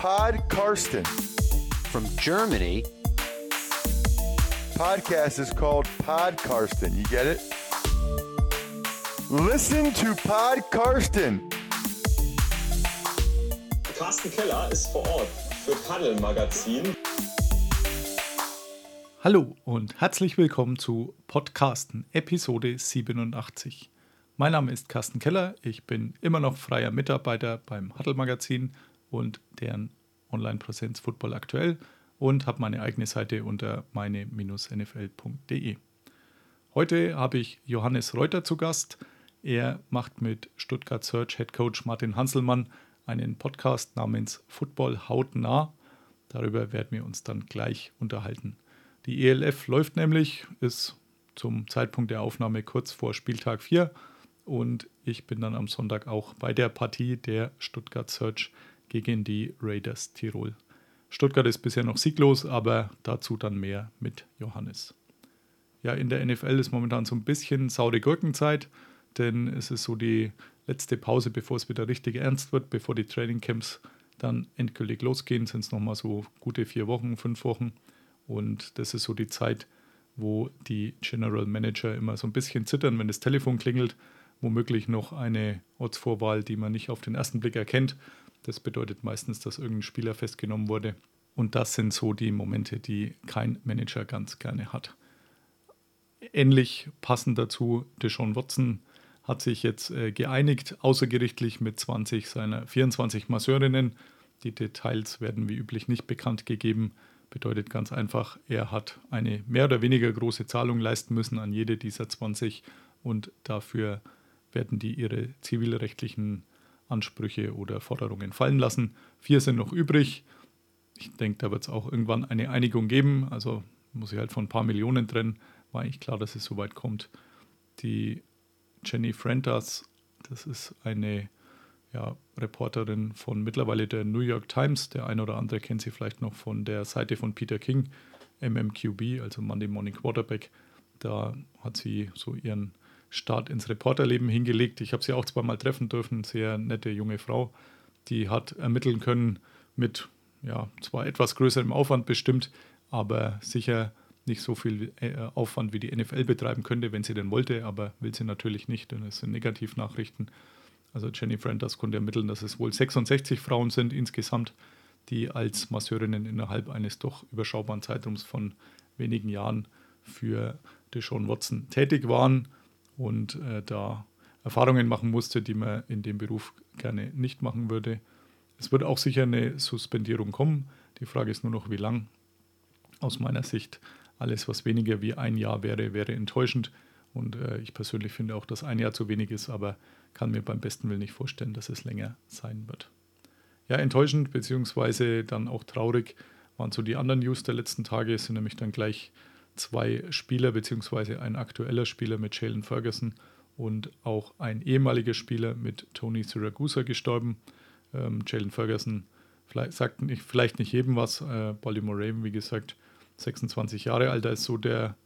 Pod Karsten. From Germany, Podcast is called Pod Karsten. You get it? Listen to Pod Karsten. Carsten Keller ist vor Ort für Paddel Magazin. Hallo und herzlich willkommen zu Podcasten Episode 87. Mein Name ist Carsten Keller, ich bin immer noch freier Mitarbeiter beim Huddle Magazin und deren Online-Präsenz Football aktuell und habe meine eigene Seite unter meine-nfl.de. Heute habe ich Johannes Reuter zu Gast. Er macht mit Stuttgart Search Head Coach Martin Hanselmann einen Podcast namens Football hautnah. Darüber werden wir uns dann gleich unterhalten. Die ELF läuft nämlich, ist zum Zeitpunkt der Aufnahme kurz vor Spieltag 4 und ich bin dann am Sonntag auch bei der Partie der Stuttgart Search gegen die Raiders Tirol. Stuttgart ist bisher noch sieglos, aber dazu dann mehr mit Johannes. Ja, in der NFL ist momentan so ein bisschen saure Gurkenzeit, denn es ist so die letzte Pause, bevor es wieder richtig ernst wird, bevor die Trainingcamps dann endgültig losgehen, sind es nochmal so gute vier Wochen, fünf Wochen. Und das ist so die Zeit, wo die General Manager immer so ein bisschen zittern, wenn das Telefon klingelt. Womöglich noch eine Ortsvorwahl, die man nicht auf den ersten Blick erkennt. Das bedeutet meistens, dass irgendein Spieler festgenommen wurde. Und das sind so die Momente, die kein Manager ganz gerne hat. Ähnlich passend dazu, Deshaun Watson hat sich jetzt äh, geeinigt, außergerichtlich mit 20 seiner 24 Masseurinnen. Die Details werden wie üblich nicht bekannt gegeben. Bedeutet ganz einfach, er hat eine mehr oder weniger große Zahlung leisten müssen an jede dieser 20 und dafür werden die ihre zivilrechtlichen Ansprüche oder Forderungen fallen lassen. Vier sind noch übrig. Ich denke, da wird es auch irgendwann eine Einigung geben. Also muss ich halt von ein paar Millionen trennen. War eigentlich klar, dass es so weit kommt. Die Jenny Frentas, das ist eine ja, Reporterin von mittlerweile der New York Times. Der eine oder andere kennt sie vielleicht noch von der Seite von Peter King, MMQB, also Monday Morning Quarterback. Da hat sie so ihren Start ins Reporterleben hingelegt. Ich habe sie auch zweimal treffen dürfen, sehr nette junge Frau, die hat ermitteln können mit ja, zwar etwas größerem Aufwand bestimmt, aber sicher nicht so viel äh, Aufwand wie die NFL betreiben könnte, wenn sie denn wollte, aber will sie natürlich nicht, denn es sind Negativnachrichten. Also Jenny Frantas konnte ermitteln, dass es wohl 66 Frauen sind insgesamt, die als Masseurinnen innerhalb eines doch überschaubaren Zeitraums von wenigen Jahren für Deshaun Watson tätig waren und äh, da Erfahrungen machen musste, die man in dem Beruf gerne nicht machen würde. Es wird auch sicher eine Suspendierung kommen. Die Frage ist nur noch, wie lang. Aus meiner Sicht, alles, was weniger wie ein Jahr wäre, wäre enttäuschend. Und äh, ich persönlich finde auch, dass ein Jahr zu wenig ist, aber kann mir beim besten Willen nicht vorstellen, dass es länger sein wird. Ja, enttäuschend beziehungsweise dann auch traurig waren so die anderen News der letzten Tage. Es sind nämlich dann gleich zwei Spieler beziehungsweise ein aktueller Spieler mit Jalen Ferguson und auch ein ehemaliger Spieler mit Tony Siragusa gestorben. Ähm, Jalen Ferguson vielleicht, sagt nicht, vielleicht nicht jedem was. Äh, Baltimore Raven, wie gesagt, 26 Jahre alt, da ist so der,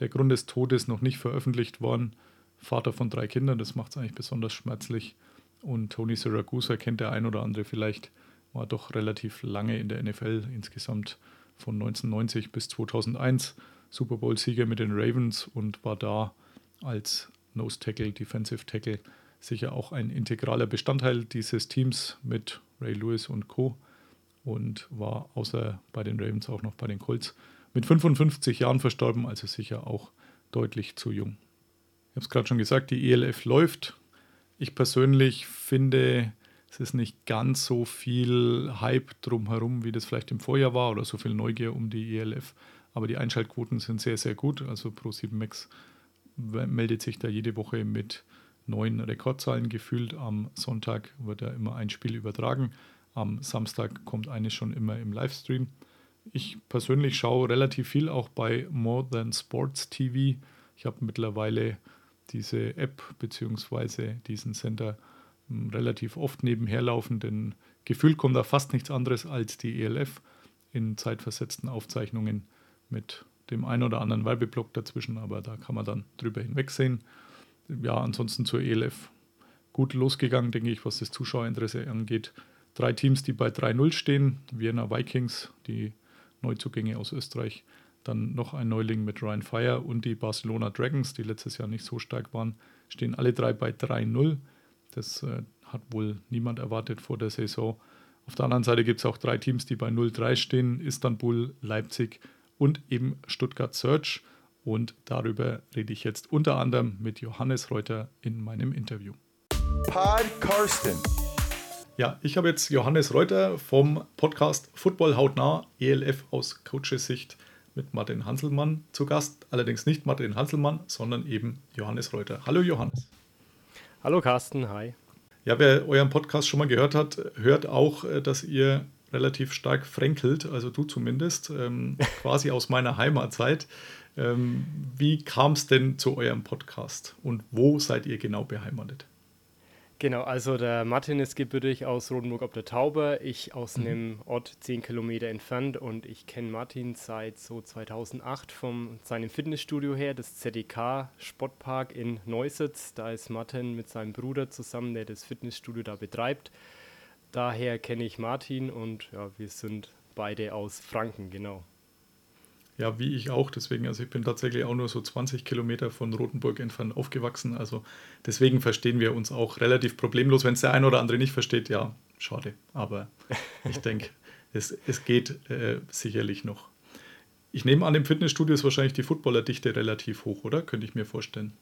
der Grund des Todes noch nicht veröffentlicht worden. Vater von drei Kindern, das macht es eigentlich besonders schmerzlich. Und Tony Siragusa kennt der ein oder andere vielleicht, war doch relativ lange in der NFL, insgesamt von 1990 bis 2001 Super Bowl-Sieger mit den Ravens und war da als Nose Tackle, Defensive Tackle sicher auch ein integraler Bestandteil dieses Teams mit Ray Lewis und Co. und war außer bei den Ravens auch noch bei den Colts mit 55 Jahren verstorben, also sicher auch deutlich zu jung. Ich habe es gerade schon gesagt, die ELF läuft. Ich persönlich finde, es ist nicht ganz so viel Hype drumherum, wie das vielleicht im Vorjahr war oder so viel Neugier um die ELF. Aber die Einschaltquoten sind sehr, sehr gut. Also Pro7 Max meldet sich da jede Woche mit neuen Rekordzahlen gefühlt. Am Sonntag wird ja immer ein Spiel übertragen. Am Samstag kommt eines schon immer im Livestream. Ich persönlich schaue relativ viel auch bei More Than Sports TV. Ich habe mittlerweile diese App bzw. diesen Sender hm, relativ oft nebenher laufen, denn gefühlt kommt da fast nichts anderes als die ELF in zeitversetzten Aufzeichnungen mit dem einen oder anderen Werbeblock dazwischen, aber da kann man dann drüber hinwegsehen. Ja, ansonsten zur ELF gut losgegangen, denke ich, was das Zuschauerinteresse angeht. drei Teams, die bei 3-0 stehen. Vienna Vikings, die Neuzugänge aus Österreich. Dann noch ein Neuling mit Ryan Fire und die Barcelona Dragons, die letztes Jahr nicht so stark waren, stehen alle drei bei 3-0. Das äh, hat wohl niemand erwartet vor der Saison. Auf der anderen Seite gibt es auch drei Teams, die bei 0-3 stehen: Istanbul, Leipzig und eben Stuttgart Search. Und darüber rede ich jetzt unter anderem mit Johannes Reuter in meinem Interview. Pod Karsten. Ja, ich habe jetzt Johannes Reuter vom Podcast Football hautnah, ELF aus Coaches-Sicht mit Martin Hanselmann zu Gast. Allerdings nicht Martin Hanselmann, sondern eben Johannes Reuter. Hallo Johannes. Hallo Carsten, hi. Ja, wer euren Podcast schon mal gehört hat, hört auch, äh, dass ihr relativ stark fränkelt, also du zumindest, ähm, quasi aus meiner Heimatzeit. Ähm, wie kam es denn zu eurem Podcast und wo seid ihr genau beheimatet? Genau, also der Martin ist gebürtig aus Rotenburg ob der Tauber, ich aus mhm. einem Ort zehn Kilometer entfernt und ich kenne Martin seit so 2008 von seinem Fitnessstudio her, das ZDK Sportpark in Neusitz. Da ist Martin mit seinem Bruder zusammen, der das Fitnessstudio da betreibt. Daher kenne ich Martin und ja, wir sind beide aus Franken, genau. Ja, wie ich auch. Deswegen, also ich bin tatsächlich auch nur so 20 Kilometer von Rothenburg entfernt aufgewachsen. Also deswegen verstehen wir uns auch relativ problemlos. Wenn es der eine oder andere nicht versteht, ja, schade. Aber ich denke, es, es geht äh, sicherlich noch. Ich nehme an, im Fitnessstudio ist wahrscheinlich die Footballerdichte relativ hoch, oder? Könnte ich mir vorstellen.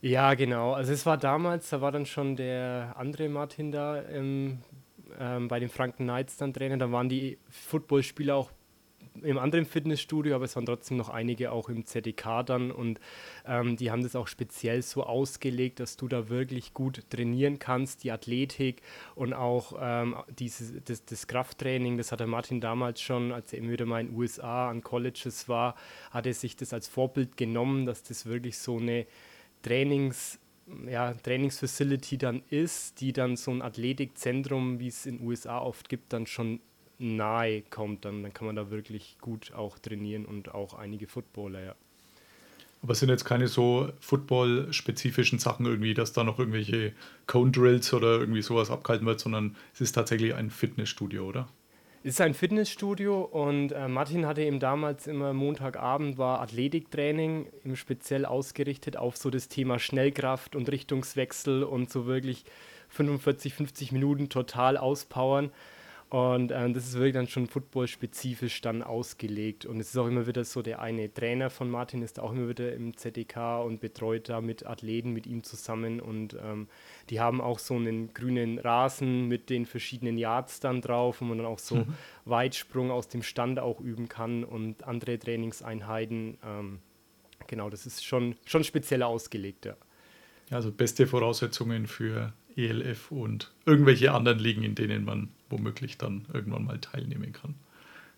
Ja, genau. Also es war damals, da war dann schon der andere Martin da ähm, ähm, bei den Franken Knights dann Trainer. Da waren die Footballspieler auch im anderen Fitnessstudio, aber es waren trotzdem noch einige auch im ZDK dann und ähm, die haben das auch speziell so ausgelegt, dass du da wirklich gut trainieren kannst, die Athletik und auch ähm, dieses, das, das, Krafttraining, das hatte Martin damals schon, als er wieder mal in den USA an Colleges war, hat er sich das als Vorbild genommen, dass das wirklich so eine Trainings- ja, Trainingsfacility dann ist, die dann so ein Athletikzentrum, wie es in den USA oft gibt, dann schon nahe kommt, dann, dann kann man da wirklich gut auch trainieren und auch einige Footballer, ja. Aber es sind jetzt keine so Football-spezifischen Sachen irgendwie, dass da noch irgendwelche Cone-Drills oder irgendwie sowas abgehalten wird, sondern es ist tatsächlich ein Fitnessstudio, oder? Es ist ein Fitnessstudio und äh, Martin hatte eben damals immer Montagabend war Athletiktraining, im speziell ausgerichtet auf so das Thema Schnellkraft und Richtungswechsel und so wirklich 45, 50 Minuten total auspowern. Und ähm, das ist wirklich dann schon football-spezifisch dann ausgelegt. Und es ist auch immer wieder so, der eine Trainer von Martin ist auch immer wieder im ZDK und betreut da mit Athleten mit ihm zusammen. Und ähm, die haben auch so einen grünen Rasen mit den verschiedenen Yards dann drauf, wo man dann auch so mhm. Weitsprung aus dem Stand auch üben kann und andere Trainingseinheiten. Ähm, genau, das ist schon, schon speziell ausgelegt, ja. Also beste Voraussetzungen für ELF und irgendwelche anderen Ligen, in denen man womöglich dann irgendwann mal teilnehmen kann.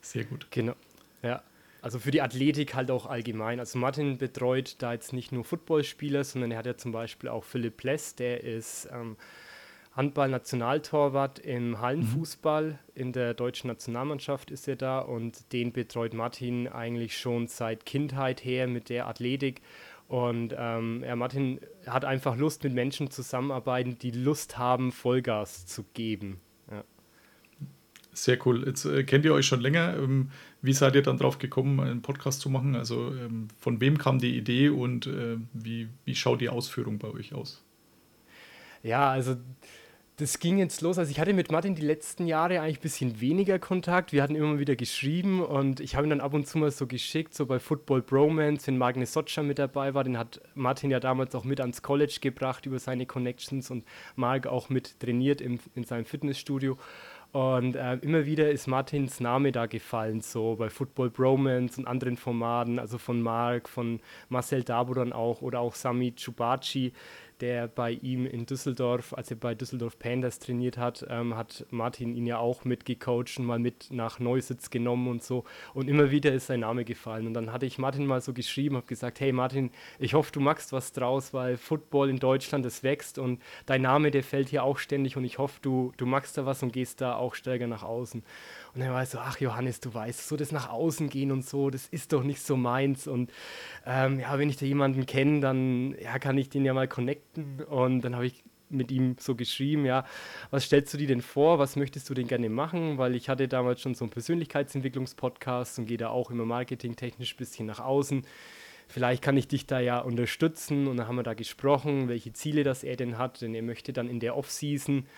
Sehr gut. Genau. Ja. Also für die Athletik halt auch allgemein. Also Martin betreut da jetzt nicht nur Footballspieler, sondern er hat ja zum Beispiel auch Philipp Pless, der ist ähm, Handball-Nationaltorwart im Hallenfußball. Mhm. In der deutschen Nationalmannschaft ist er da und den betreut Martin eigentlich schon seit Kindheit her mit der Athletik. Und ähm, ja, Martin hat einfach Lust, mit Menschen zusammenarbeiten, die Lust haben, Vollgas zu geben. Sehr cool. Jetzt äh, kennt ihr euch schon länger. Ähm, wie seid ihr dann drauf gekommen, einen Podcast zu machen? Also ähm, von wem kam die Idee und äh, wie, wie schaut die Ausführung bei euch aus? Ja, also das ging jetzt los. Also ich hatte mit Martin die letzten Jahre eigentlich ein bisschen weniger Kontakt. Wir hatten immer wieder geschrieben und ich habe ihn dann ab und zu mal so geschickt, so bei Football Bromance, wenn Magnus Sotscher mit dabei war. Den hat Martin ja damals auch mit ans College gebracht über seine Connections und Marc auch mit trainiert im, in seinem Fitnessstudio. Und äh, immer wieder ist Martins Name da gefallen, so bei Football Bromance und anderen Formaten, also von Marc, von Marcel Dabo dann auch oder auch Sami Chubachi der bei ihm in Düsseldorf, als er bei Düsseldorf Panthers trainiert hat, ähm, hat Martin ihn ja auch mitgecoacht und mal mit nach Neusitz genommen und so. Und immer wieder ist sein Name gefallen. Und dann hatte ich Martin mal so geschrieben, habe gesagt, hey Martin, ich hoffe, du machst was draus, weil Football in Deutschland, das wächst und dein Name, der fällt hier auch ständig und ich hoffe, du, du machst da was und gehst da auch stärker nach außen. Und er war so, ach Johannes, du weißt, so das nach außen gehen und so, das ist doch nicht so meins. Und ähm, ja, wenn ich da jemanden kenne, dann ja, kann ich den ja mal connecten. Und dann habe ich mit ihm so geschrieben, ja, was stellst du dir denn vor, was möchtest du denn gerne machen, weil ich hatte damals schon so einen Persönlichkeitsentwicklungspodcast und gehe da auch immer marketingtechnisch ein bisschen nach außen. Vielleicht kann ich dich da ja unterstützen und dann haben wir da gesprochen, welche Ziele das er denn hat, denn er möchte dann in der Off-Season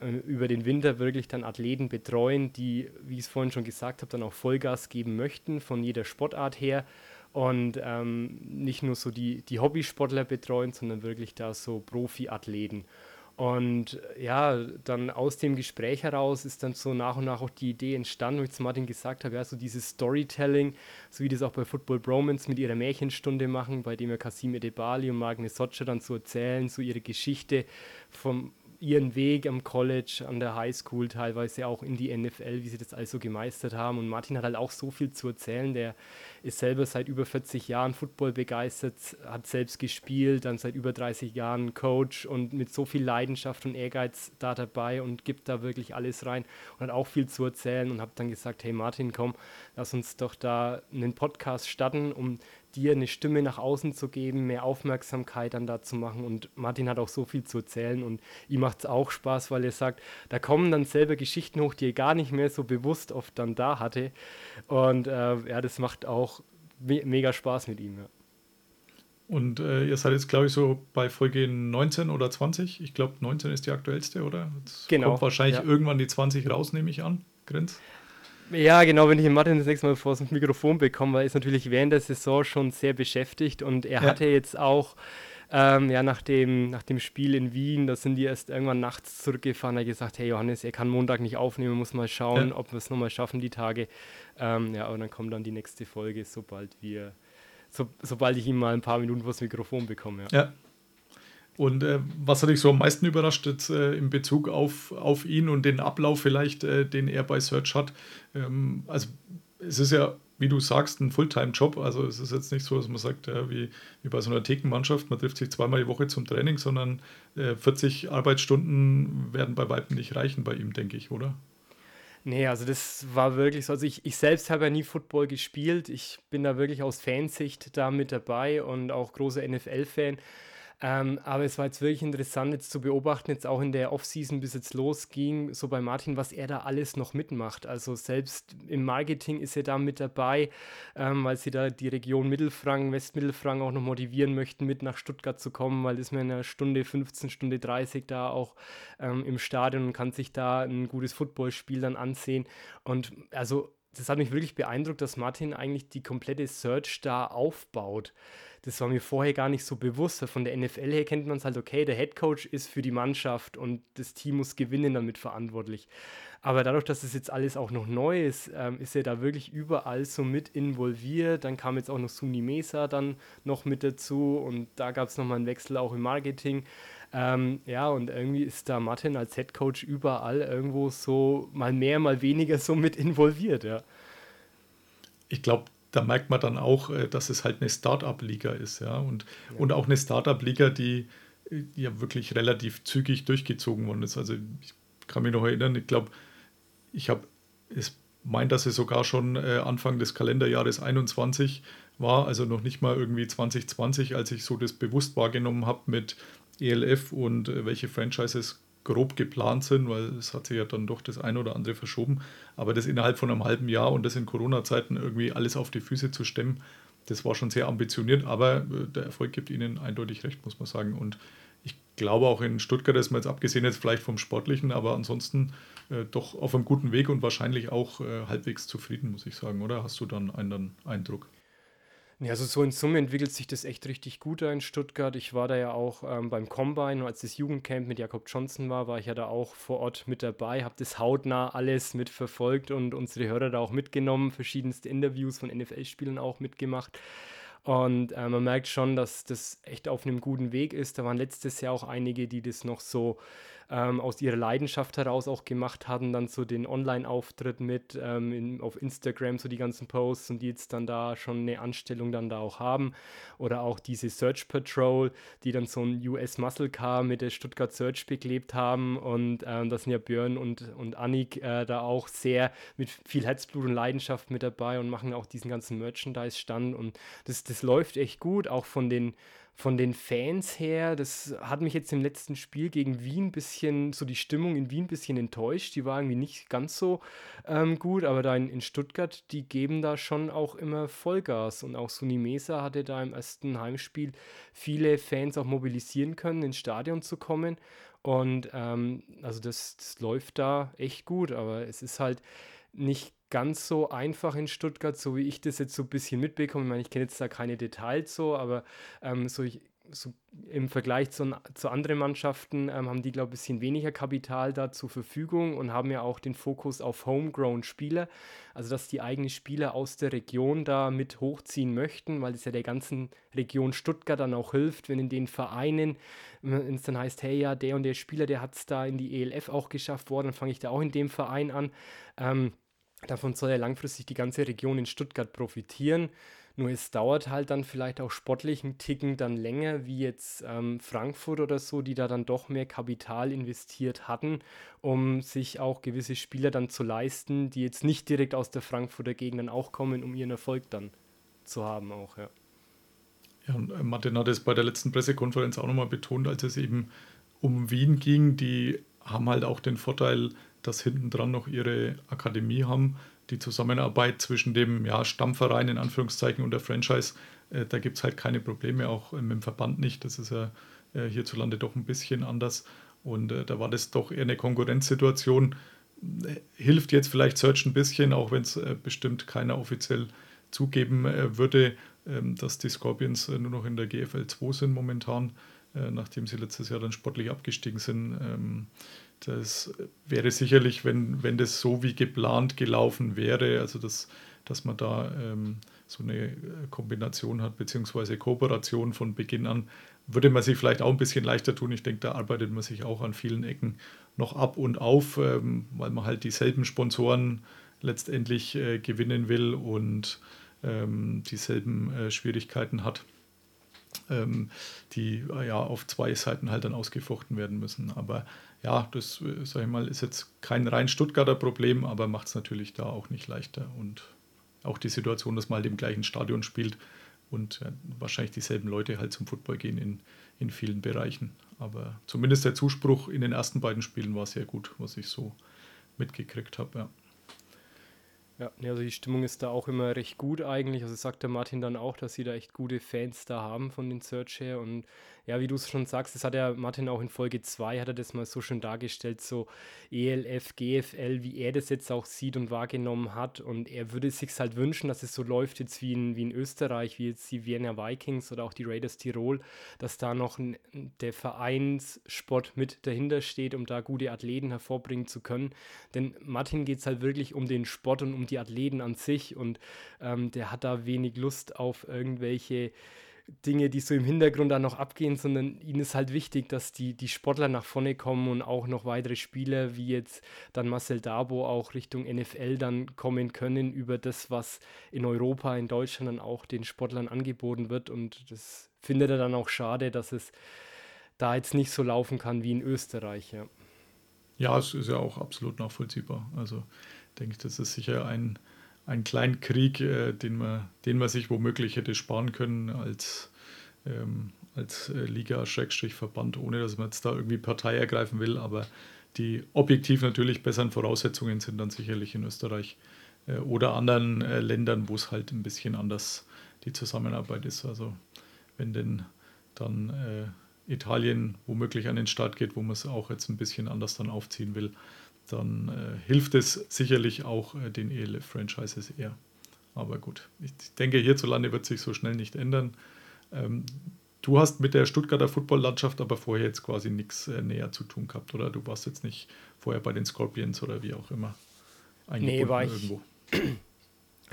äh, über den Winter wirklich dann Athleten betreuen, die, wie ich es vorhin schon gesagt habe, dann auch Vollgas geben möchten von jeder Sportart her und ähm, nicht nur so die, die Hobbysportler betreuen, sondern wirklich da so Profi-Athleten. Und ja, dann aus dem Gespräch heraus ist dann so nach und nach auch die Idee entstanden, wo ich zu Martin gesagt habe, ja, so dieses Storytelling, so wie das auch bei Football Bromance mit ihrer Märchenstunde machen, bei dem ja Kasim Edebali und Magne Socha dann so erzählen, so ihre Geschichte vom, ihren Weg am College, an der Highschool, teilweise auch in die NFL, wie sie das also gemeistert haben. Und Martin hat halt auch so viel zu erzählen. Der ist selber seit über 40 Jahren Football begeistert, hat selbst gespielt, dann seit über 30 Jahren Coach und mit so viel Leidenschaft und Ehrgeiz da dabei und gibt da wirklich alles rein und hat auch viel zu erzählen und habe dann gesagt, hey Martin, komm, lass uns doch da einen Podcast starten, um dir eine Stimme nach außen zu geben, mehr Aufmerksamkeit dann da zu machen. Und Martin hat auch so viel zu erzählen und ihm macht es auch Spaß, weil er sagt, da kommen dann selber Geschichten hoch, die er gar nicht mehr so bewusst oft dann da hatte. Und äh, ja, das macht auch me mega Spaß mit ihm. Ja. Und äh, ihr seid jetzt, glaube ich, so bei Folge 19 oder 20. Ich glaube, 19 ist die aktuellste, oder? Jetzt genau. Kommt wahrscheinlich ja. irgendwann die 20 raus, nehme ich an. Grenz. Ja, genau, wenn ich den Martin das nächste Mal vor das Mikrofon bekomme, weil er ist natürlich während der Saison schon sehr beschäftigt und er ja. hatte jetzt auch, ähm, ja, nach dem, nach dem Spiel in Wien, da sind die erst irgendwann nachts zurückgefahren, er hat gesagt, hey Johannes, er kann Montag nicht aufnehmen, muss mal schauen, ja. ob wir es nochmal schaffen, die Tage. Ähm, ja, und dann kommt dann die nächste Folge, sobald wir, so, sobald ich ihm mal ein paar Minuten vors Mikrofon bekomme. Ja. ja. Und äh, was hat dich so am meisten überrascht jetzt, äh, in Bezug auf, auf ihn und den Ablauf vielleicht, äh, den er bei Search hat? Ähm, also es ist ja, wie du sagst, ein Fulltime-Job. Also es ist jetzt nicht so, dass man sagt, wie, wie bei so einer Thekenmannschaft, man trifft sich zweimal die Woche zum Training, sondern 40 äh, Arbeitsstunden werden bei Weitem nicht reichen bei ihm, denke ich, oder? Nee, also das war wirklich so. Also ich, ich selbst habe ja nie Football gespielt. Ich bin da wirklich aus Fansicht da mit dabei und auch großer NFL-Fan. Ähm, aber es war jetzt wirklich interessant, jetzt zu beobachten, jetzt auch in der Offseason, bis jetzt losging, so bei Martin, was er da alles noch mitmacht. Also selbst im Marketing ist er da mit dabei, ähm, weil sie da die Region Mittelfranken, Westmittelfranken auch noch motivieren möchten, mit nach Stuttgart zu kommen, weil ist man in einer Stunde 15, Stunde 30 da auch ähm, im Stadion und kann sich da ein gutes Footballspiel dann ansehen. Und also das hat mich wirklich beeindruckt, dass Martin eigentlich die komplette Search da aufbaut das war mir vorher gar nicht so bewusst. Von der NFL her kennt man es halt, okay, der Head Coach ist für die Mannschaft und das Team muss gewinnen damit verantwortlich. Aber dadurch, dass es jetzt alles auch noch neu ist, ähm, ist er da wirklich überall so mit involviert. Dann kam jetzt auch noch Suni Mesa dann noch mit dazu und da gab es nochmal einen Wechsel auch im Marketing. Ähm, ja, und irgendwie ist da Martin als Head Coach überall irgendwo so mal mehr, mal weniger so mit involviert, ja. Ich glaube, da merkt man dann auch, äh, dass es halt eine Start-up-Liga ist, ja. Und, ja. und auch eine Start-up-Liga, die ja wirklich relativ zügig durchgezogen worden ist. Also ich kann mich noch erinnern, ich glaube, ich habe, es meint, dass es sogar schon äh, Anfang des Kalenderjahres 21 war, also noch nicht mal irgendwie 2020, als ich so das bewusst wahrgenommen habe mit ELF und äh, welche Franchises grob geplant sind, weil es hat sich ja dann doch das eine oder andere verschoben. Aber das innerhalb von einem halben Jahr und das in Corona-Zeiten irgendwie alles auf die Füße zu stemmen, das war schon sehr ambitioniert, aber äh, der Erfolg gibt ihnen eindeutig recht, muss man sagen. Und ich glaube auch in Stuttgart ist man jetzt abgesehen jetzt vielleicht vom Sportlichen, aber ansonsten äh, doch auf einem guten Weg und wahrscheinlich auch äh, halbwegs zufrieden, muss ich sagen, oder? Hast du dann einen Eindruck? Ja, also so in Summe entwickelt sich das echt richtig gut da in Stuttgart. Ich war da ja auch ähm, beim Combine, als das Jugendcamp mit Jakob Johnson war, war ich ja da auch vor Ort mit dabei, habe das hautnah alles mitverfolgt und unsere Hörer da auch mitgenommen, verschiedenste Interviews von NFL-Spielern auch mitgemacht. Und äh, man merkt schon, dass das echt auf einem guten Weg ist. Da waren letztes Jahr auch einige, die das noch so ähm, aus ihrer Leidenschaft heraus auch gemacht hatten, dann so den Online-Auftritt mit ähm, in, auf Instagram, so die ganzen Posts und die jetzt dann da schon eine Anstellung dann da auch haben. Oder auch diese Search Patrol, die dann so ein US Muscle Car mit der Stuttgart Search beklebt haben. Und ähm, da sind ja Björn und, und Annik äh, da auch sehr mit viel Herzblut und Leidenschaft mit dabei und machen auch diesen ganzen Merchandise-Stand. Und das, das läuft echt gut, auch von den von den Fans her, das hat mich jetzt im letzten Spiel gegen Wien ein bisschen, so die Stimmung in Wien ein bisschen enttäuscht. Die war irgendwie nicht ganz so ähm, gut, aber da in, in, Stuttgart, die geben da schon auch immer Vollgas. Und auch Suni Mesa hatte da im ersten Heimspiel viele Fans auch mobilisieren können, ins Stadion zu kommen. Und ähm, also das, das läuft da echt gut, aber es ist halt nicht ganz so einfach in Stuttgart, so wie ich das jetzt so ein bisschen mitbekomme. Ich meine, ich kenne jetzt da keine Details so, aber ähm, so, ich, so im Vergleich zu, zu anderen Mannschaften ähm, haben die, glaube ich, ein bisschen weniger Kapital da zur Verfügung und haben ja auch den Fokus auf Homegrown-Spieler. Also, dass die eigenen Spieler aus der Region da mit hochziehen möchten, weil es ja der ganzen Region Stuttgart dann auch hilft, wenn in den Vereinen, es dann heißt, hey, ja, der und der Spieler, der hat es da in die ELF auch geschafft worden, dann fange ich da auch in dem Verein an. Ähm, Davon soll ja langfristig die ganze Region in Stuttgart profitieren. Nur es dauert halt dann vielleicht auch sportlich einen Ticken dann länger, wie jetzt ähm, Frankfurt oder so, die da dann doch mehr Kapital investiert hatten, um sich auch gewisse Spieler dann zu leisten, die jetzt nicht direkt aus der Frankfurter Gegend dann auch kommen, um ihren Erfolg dann zu haben auch, ja. Ja, und äh, Martin hat es bei der letzten Pressekonferenz auch nochmal betont, als es eben um Wien ging, die haben halt auch den Vorteil, dass hinten dran noch ihre Akademie haben. Die Zusammenarbeit zwischen dem ja, Stammverein in Anführungszeichen und der Franchise, äh, da gibt es halt keine Probleme, auch äh, mit dem Verband nicht. Das ist ja äh, hierzulande doch ein bisschen anders. Und äh, da war das doch eher eine Konkurrenzsituation. Äh, hilft jetzt vielleicht Search ein bisschen, auch wenn es äh, bestimmt keiner offiziell zugeben würde, ähm, dass die Scorpions nur noch in der GFL 2 sind momentan, nachdem sie letztes Jahr dann sportlich abgestiegen sind. Das wäre sicherlich, wenn, wenn das so wie geplant gelaufen wäre, also dass, dass man da ähm, so eine Kombination hat, beziehungsweise Kooperation von Beginn an, würde man sich vielleicht auch ein bisschen leichter tun. Ich denke, da arbeitet man sich auch an vielen Ecken noch ab und auf, ähm, weil man halt dieselben Sponsoren letztendlich äh, gewinnen will und ähm, dieselben äh, Schwierigkeiten hat, ähm, die äh, ja auf zwei Seiten halt dann ausgefochten werden müssen. Aber ja, das, äh, sage ich mal, ist jetzt kein rein Stuttgarter Problem, aber macht es natürlich da auch nicht leichter. Und auch die Situation, dass man halt im gleichen Stadion spielt und ja, wahrscheinlich dieselben Leute halt zum Football gehen in, in vielen Bereichen. Aber zumindest der Zuspruch in den ersten beiden Spielen war sehr gut, was ich so mitgekriegt habe. Ja. Ja, also die Stimmung ist da auch immer recht gut eigentlich. Also sagt der Martin dann auch, dass sie da echt gute Fans da haben von den Search her. Und ja, wie du es schon sagst, das hat ja Martin auch in Folge 2, hat er das mal so schön dargestellt, so ELF, GFL, wie er das jetzt auch sieht und wahrgenommen hat. Und er würde sich halt wünschen, dass es so läuft jetzt wie in, wie in Österreich, wie jetzt die Vienna Vikings oder auch die Raiders Tirol, dass da noch ein, der Vereinssport mit dahinter steht, um da gute Athleten hervorbringen zu können. Denn Martin geht es halt wirklich um den Sport und um die Athleten an sich und ähm, der hat da wenig Lust auf irgendwelche Dinge, die so im Hintergrund dann noch abgehen, sondern ihnen ist halt wichtig, dass die, die Sportler nach vorne kommen und auch noch weitere Spieler, wie jetzt dann Marcel Dabo, auch Richtung NFL dann kommen können über das, was in Europa, in Deutschland dann auch den Sportlern angeboten wird. Und das findet er dann auch schade, dass es da jetzt nicht so laufen kann wie in Österreich. Ja, ja es ist ja auch absolut nachvollziehbar. Also denke ich, das ist sicher ein, ein kleiner Krieg, äh, den, man, den man sich womöglich hätte sparen können als, ähm, als äh, Liga-Verband, ohne dass man jetzt da irgendwie Partei ergreifen will. Aber die objektiv natürlich besseren Voraussetzungen sind dann sicherlich in Österreich äh, oder anderen äh, Ländern, wo es halt ein bisschen anders die Zusammenarbeit ist. Also wenn denn dann äh, Italien womöglich an den Start geht, wo man es auch jetzt ein bisschen anders dann aufziehen will, dann äh, hilft es sicherlich auch äh, den ELF-Franchises eher. Aber gut, ich denke, hierzulande wird sich so schnell nicht ändern. Ähm, du hast mit der Stuttgarter Footballlandschaft aber vorher jetzt quasi nichts äh, näher zu tun gehabt, oder? Du warst jetzt nicht vorher bei den Scorpions oder wie auch immer eingebunden nee, war ich, irgendwo.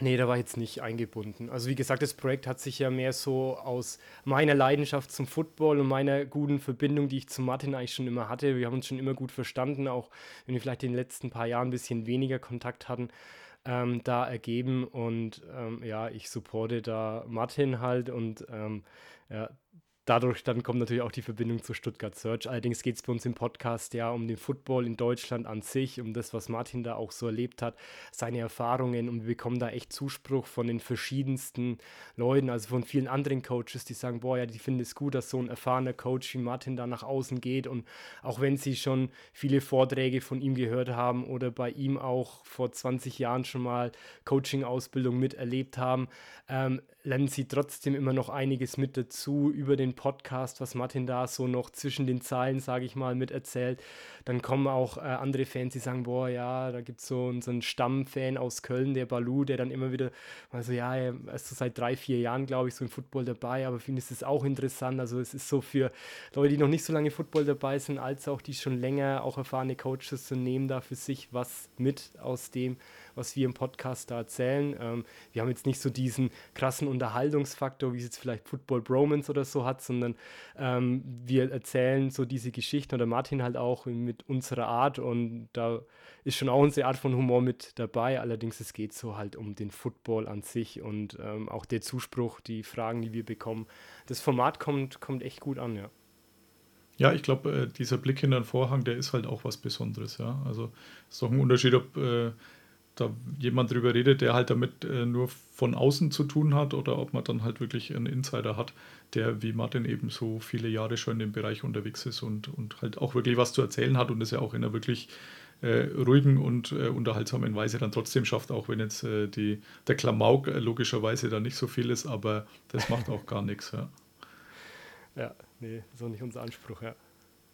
Nee, da war jetzt nicht eingebunden. Also wie gesagt, das Projekt hat sich ja mehr so aus meiner Leidenschaft zum Football und meiner guten Verbindung, die ich zu Martin eigentlich schon immer hatte. Wir haben uns schon immer gut verstanden, auch wenn wir vielleicht in den letzten paar Jahren ein bisschen weniger Kontakt hatten, ähm, da ergeben. Und ähm, ja, ich supporte da Martin halt und ähm, ja, dadurch dann kommt natürlich auch die Verbindung zu Stuttgart Search. Allerdings geht es bei uns im Podcast ja um den Football in Deutschland an sich, um das, was Martin da auch so erlebt hat, seine Erfahrungen und wir bekommen da echt Zuspruch von den verschiedensten Leuten, also von vielen anderen Coaches, die sagen, boah, ja, die finden es gut, dass so ein erfahrener Coach wie Martin da nach außen geht und auch wenn sie schon viele Vorträge von ihm gehört haben oder bei ihm auch vor 20 Jahren schon mal Coaching-Ausbildung miterlebt haben, ähm, lernen sie trotzdem immer noch einiges mit dazu über den Podcast, was Martin da so noch zwischen den Zeilen, sage ich mal, mit erzählt. Dann kommen auch äh, andere Fans, die sagen, boah, ja, da gibt es so, so einen Stammfan aus Köln, der Balu, der dann immer wieder, also ja, er ist so seit drei, vier Jahren, glaube ich, so im Football dabei, aber für ihn ist es auch interessant. Also es ist so für Leute, die noch nicht so lange Football dabei sind, als auch die schon länger, auch erfahrene Coaches zu nehmen, da für sich was mit aus dem, was wir im Podcast da erzählen. Ähm, wir haben jetzt nicht so diesen krassen Unterhaltungsfaktor, wie es jetzt vielleicht Football Bromance oder so hat, sondern ähm, wir erzählen so diese Geschichten oder Martin halt auch mit unserer Art und da ist schon auch unsere Art von Humor mit dabei. Allerdings es geht so halt um den Football an sich und ähm, auch der Zuspruch, die Fragen, die wir bekommen. Das Format kommt, kommt echt gut an, ja. Ja, ich glaube, äh, dieser Blick hinter den Vorhang, der ist halt auch was Besonderes, ja. Also es ist doch ein Unterschied, ob äh, da jemand drüber redet, der halt damit äh, nur von außen zu tun hat oder ob man dann halt wirklich einen Insider hat, der wie Martin eben so viele Jahre schon in dem Bereich unterwegs ist und, und halt auch wirklich was zu erzählen hat und es ja auch in einer wirklich äh, ruhigen und äh, unterhaltsamen Weise dann trotzdem schafft, auch wenn jetzt äh, die, der Klamauk äh, logischerweise da nicht so viel ist, aber das macht auch gar nichts. Ja. ja, nee, so nicht unser Anspruch, ja.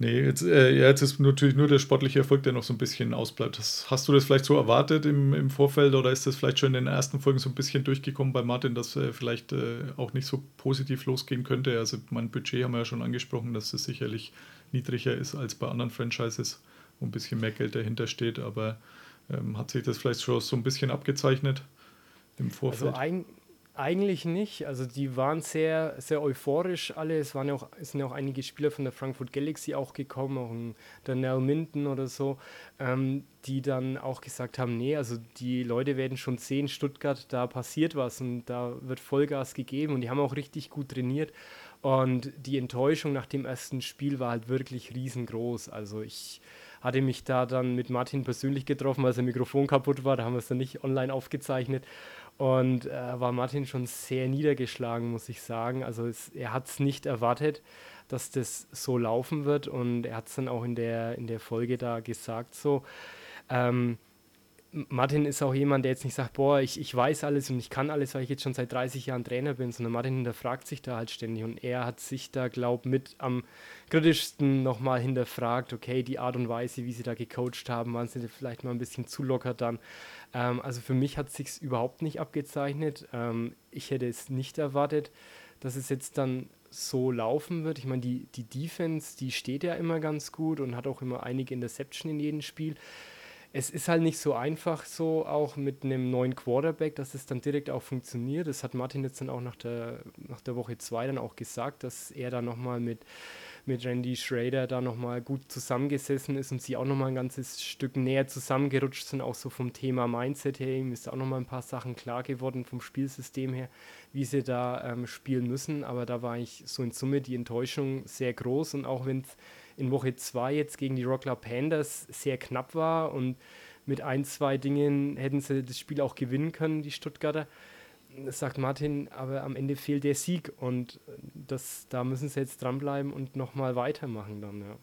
Nee, jetzt, äh, jetzt ist natürlich nur der sportliche Erfolg, der noch so ein bisschen ausbleibt. Das, hast du das vielleicht so erwartet im, im Vorfeld oder ist das vielleicht schon in den ersten Folgen so ein bisschen durchgekommen bei Martin, dass äh, vielleicht äh, auch nicht so positiv losgehen könnte? Also mein Budget haben wir ja schon angesprochen, dass es sicherlich niedriger ist als bei anderen Franchises, wo ein bisschen mehr Geld dahinter steht, aber ähm, hat sich das vielleicht schon so ein bisschen abgezeichnet im Vorfeld? Also ein, eigentlich nicht. Also die waren sehr, sehr euphorisch alle. Es, waren ja auch, es sind ja auch einige Spieler von der Frankfurt Galaxy auch gekommen, auch ein Daniel Minden oder so, ähm, die dann auch gesagt haben, nee, also die Leute werden schon sehen, Stuttgart, da passiert was und da wird Vollgas gegeben und die haben auch richtig gut trainiert. Und die Enttäuschung nach dem ersten Spiel war halt wirklich riesengroß. Also ich hatte mich da dann mit Martin persönlich getroffen, weil sein Mikrofon kaputt war. Da haben wir es dann nicht online aufgezeichnet. Und äh, war Martin schon sehr niedergeschlagen, muss ich sagen. Also es, er hat es nicht erwartet, dass das so laufen wird. Und er hat es dann auch in der, in der Folge da gesagt so. Ähm, Martin ist auch jemand, der jetzt nicht sagt, boah, ich, ich weiß alles und ich kann alles, weil ich jetzt schon seit 30 Jahren Trainer bin, sondern Martin hinterfragt sich da halt ständig und er hat sich da, glaub mit am kritischsten nochmal hinterfragt, okay, die Art und Weise, wie sie da gecoacht haben, waren sie vielleicht mal ein bisschen zu locker dann. Ähm, also für mich hat sich überhaupt nicht abgezeichnet. Ähm, ich hätte es nicht erwartet, dass es jetzt dann so laufen wird. Ich meine, die, die Defense, die steht ja immer ganz gut und hat auch immer einige Interception in jedem Spiel es ist halt nicht so einfach so auch mit einem neuen Quarterback, dass es dann direkt auch funktioniert. Das hat Martin jetzt dann auch nach der, nach der Woche 2 dann auch gesagt, dass er da nochmal mit, mit Randy Schrader da nochmal gut zusammengesessen ist und sie auch nochmal ein ganzes Stück näher zusammengerutscht sind, auch so vom Thema Mindset her. Ihm ist auch nochmal ein paar Sachen klar geworden vom Spielsystem her, wie sie da ähm, spielen müssen. Aber da war ich so in Summe die Enttäuschung sehr groß und auch wenn es in Woche 2 jetzt gegen die Rockler Pandas sehr knapp war und mit ein, zwei Dingen hätten sie das Spiel auch gewinnen können, die Stuttgarter. Das sagt Martin, aber am Ende fehlt der Sieg und das, da müssen sie jetzt dranbleiben und nochmal weitermachen dann, ja.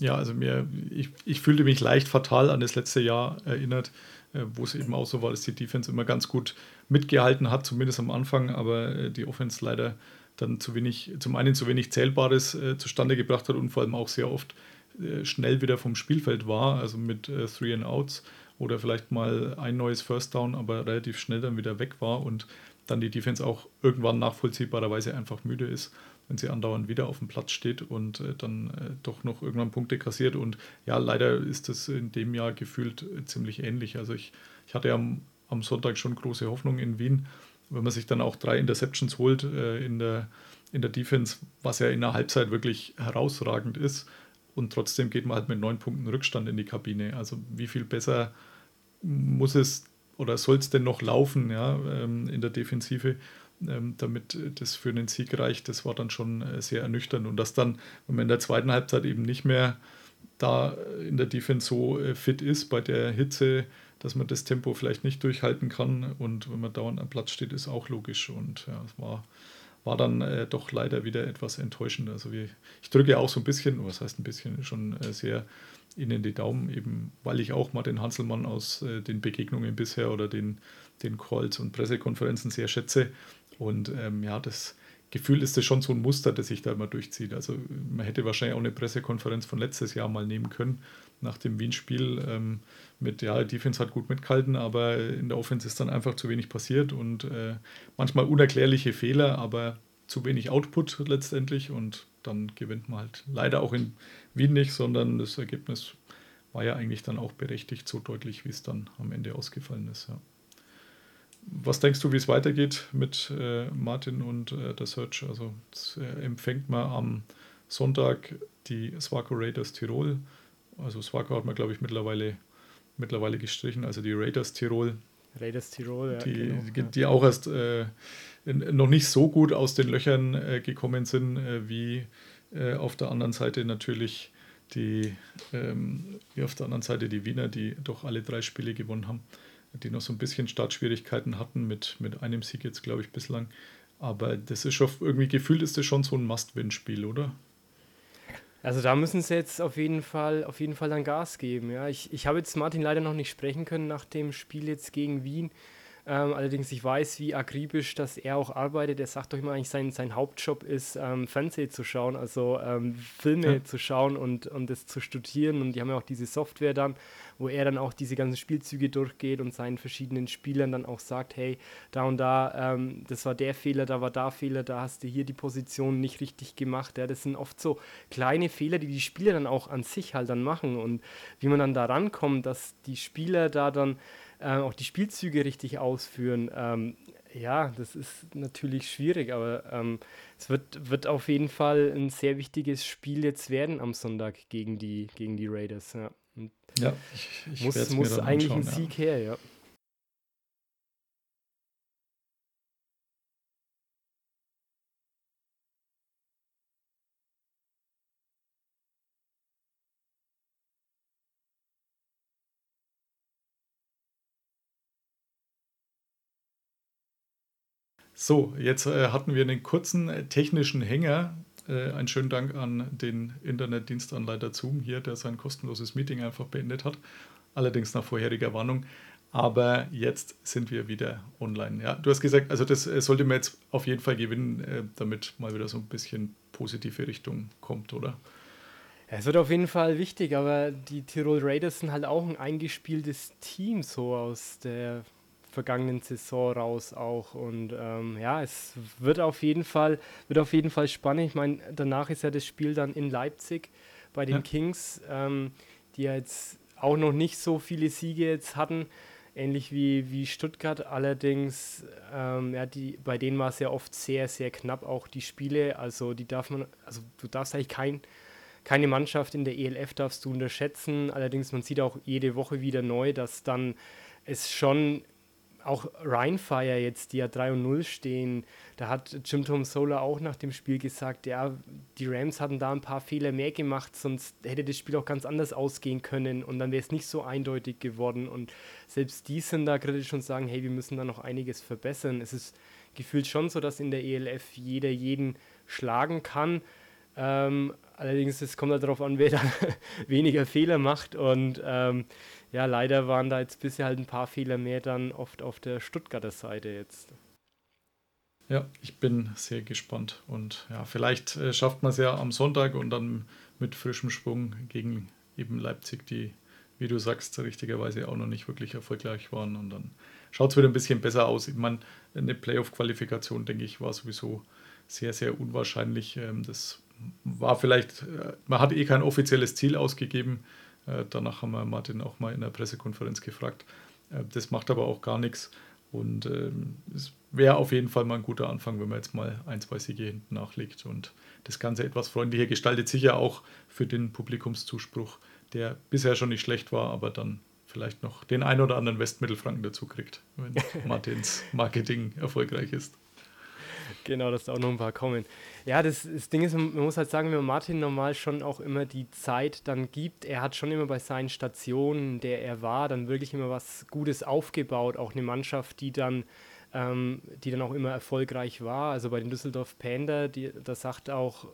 Ja, also mir, ich, ich fühlte mich leicht fatal an das letzte Jahr erinnert, äh, wo es eben auch so war, dass die Defense immer ganz gut mitgehalten hat, zumindest am Anfang, aber äh, die Offense leider dann zu wenig, zum einen zu wenig Zählbares äh, zustande gebracht hat und vor allem auch sehr oft äh, schnell wieder vom Spielfeld war, also mit äh, Three and Outs oder vielleicht mal ein neues First Down, aber relativ schnell dann wieder weg war und dann die Defense auch irgendwann nachvollziehbarerweise einfach müde ist, wenn sie andauernd wieder auf dem Platz steht und äh, dann äh, doch noch irgendwann Punkte kassiert. Und ja, leider ist das in dem Jahr gefühlt äh, ziemlich ähnlich. Also ich, ich hatte am, am Sonntag schon große Hoffnung in Wien wenn man sich dann auch drei Interceptions holt äh, in, der, in der Defense, was ja in der Halbzeit wirklich herausragend ist, und trotzdem geht man halt mit neun Punkten Rückstand in die Kabine. Also wie viel besser muss es oder soll es denn noch laufen ja, ähm, in der Defensive, ähm, damit das für einen Sieg reicht, das war dann schon äh, sehr ernüchternd. Und dass dann, wenn man in der zweiten Halbzeit eben nicht mehr da in der Defense so äh, fit ist bei der Hitze, dass man das Tempo vielleicht nicht durchhalten kann und wenn man dauernd am Platz steht, ist auch logisch. Und ja, es war, war dann äh, doch leider wieder etwas enttäuschend. Also wie, ich drücke auch so ein bisschen, was heißt ein bisschen, schon äh, sehr Ihnen die Daumen, eben weil ich auch mal den Hanselmann aus äh, den Begegnungen bisher oder den, den Calls und Pressekonferenzen sehr schätze. Und ähm, ja, das Gefühl ist das schon so ein Muster, das sich da immer durchzieht. Also man hätte wahrscheinlich auch eine Pressekonferenz von letztes Jahr mal nehmen können, nach dem Wien-Spiel ähm, mit, ja, Defense hat gut mitgehalten, aber in der Offense ist dann einfach zu wenig passiert und äh, manchmal unerklärliche Fehler, aber zu wenig Output letztendlich und dann gewinnt man halt leider auch in Wien nicht, sondern das Ergebnis war ja eigentlich dann auch berechtigt, so deutlich, wie es dann am Ende ausgefallen ist. Ja. Was denkst du, wie es weitergeht mit äh, Martin und äh, der Search? Also äh, empfängt man am Sonntag die Swaco Raiders Tirol. Also Swaco hat man, glaube ich, mittlerweile, mittlerweile gestrichen, also die Raiders Tirol. Raiders Tirol, ja. Die, genau, die, die auch erst äh, noch nicht so gut aus den Löchern äh, gekommen sind, äh, wie auf der anderen Seite natürlich die, ähm, wie auf der anderen Seite die Wiener, die doch alle drei Spiele gewonnen haben die noch so ein bisschen Startschwierigkeiten hatten mit, mit einem Sieg jetzt, glaube ich, bislang. Aber das ist schon, irgendwie gefühlt ist das schon so ein Must-Win-Spiel, oder? Also da müssen sie jetzt auf jeden Fall, auf jeden Fall dann Gas geben. Ja. Ich, ich habe jetzt Martin leider noch nicht sprechen können nach dem Spiel jetzt gegen Wien. Ähm, allerdings, ich weiß, wie akribisch dass er auch arbeitet. Er sagt doch immer eigentlich, sein, sein Hauptjob ist, ähm, Fernsehen zu schauen, also ähm, Filme ja. zu schauen und, und das zu studieren. Und die haben ja auch diese Software dann, wo er dann auch diese ganzen Spielzüge durchgeht und seinen verschiedenen Spielern dann auch sagt, hey, da und da, ähm, das war der Fehler, da war da Fehler, da hast du hier die Position nicht richtig gemacht. Ja, das sind oft so kleine Fehler, die die Spieler dann auch an sich halt dann machen. Und wie man dann da rankommt, dass die Spieler da dann äh, auch die Spielzüge richtig ausführen. Ähm, ja, das ist natürlich schwierig, aber ähm, es wird, wird auf jeden Fall ein sehr wichtiges Spiel jetzt werden am Sonntag gegen die, gegen die Raiders. Ja, ja ich, ich muss, muss eigentlich ein Sieg ja. her, ja. So, jetzt äh, hatten wir einen kurzen äh, technischen Hänger. Äh, einen schönen Dank an den Internetdienstanleiter Zoom hier, der sein kostenloses Meeting einfach beendet hat. Allerdings nach vorheriger Warnung. Aber jetzt sind wir wieder online. Ja, du hast gesagt, also das äh, sollte man jetzt auf jeden Fall gewinnen, äh, damit mal wieder so ein bisschen positive Richtung kommt, oder? Es wird auf jeden Fall wichtig, aber die Tirol Raiders sind halt auch ein eingespieltes Team so aus der vergangenen Saison raus auch. Und ähm, ja, es wird auf jeden Fall, wird auf jeden Fall spannend. Ich meine, danach ist ja das Spiel dann in Leipzig bei den ja. Kings, ähm, die ja jetzt auch noch nicht so viele Siege jetzt hatten. Ähnlich wie, wie Stuttgart, allerdings, ähm, ja, die, bei denen war es ja oft sehr, sehr knapp, auch die Spiele. Also die darf man, also du darfst eigentlich kein, keine Mannschaft in der ELF darfst du unterschätzen. Allerdings, man sieht auch jede Woche wieder neu, dass dann es schon auch Rheinfire jetzt, die ja 3 und 0 stehen, da hat Jim Tom Solar auch nach dem Spiel gesagt, ja, die Rams hatten da ein paar Fehler mehr gemacht, sonst hätte das Spiel auch ganz anders ausgehen können und dann wäre es nicht so eindeutig geworden. Und selbst die sind da kritisch und sagen, hey, wir müssen da noch einiges verbessern. Es ist gefühlt schon so, dass in der ELF jeder jeden schlagen kann. Ähm, allerdings, es kommt halt darauf an, wer da weniger Fehler macht und ähm, ja, leider waren da jetzt bisher halt ein paar Fehler mehr dann oft auf der Stuttgarter Seite jetzt. Ja, ich bin sehr gespannt und ja, vielleicht äh, schafft man es ja am Sonntag und dann mit frischem Schwung gegen eben Leipzig, die, wie du sagst, richtigerweise auch noch nicht wirklich erfolgreich waren und dann schaut es wieder ein bisschen besser aus. Ich meine, eine Playoff-Qualifikation, denke ich, war sowieso sehr, sehr unwahrscheinlich. Ähm, das war vielleicht, äh, man hat eh kein offizielles Ziel ausgegeben äh, danach haben wir Martin auch mal in der Pressekonferenz gefragt. Äh, das macht aber auch gar nichts. Und ähm, es wäre auf jeden Fall mal ein guter Anfang, wenn man jetzt mal ein, zwei Siege hinten nachlegt und das Ganze etwas freundlicher gestaltet. Sicher auch für den Publikumszuspruch, der bisher schon nicht schlecht war, aber dann vielleicht noch den ein oder anderen Westmittelfranken dazu kriegt, wenn Martins Marketing erfolgreich ist. Genau, dass da auch noch ein paar kommen. Ja, das, das Ding ist, man muss halt sagen, wenn man Martin normal schon auch immer die Zeit dann gibt, er hat schon immer bei seinen Stationen, der er war, dann wirklich immer was Gutes aufgebaut, auch eine Mannschaft, die dann ähm, die dann auch immer erfolgreich war. Also bei den Düsseldorf Panda, die, da sagt auch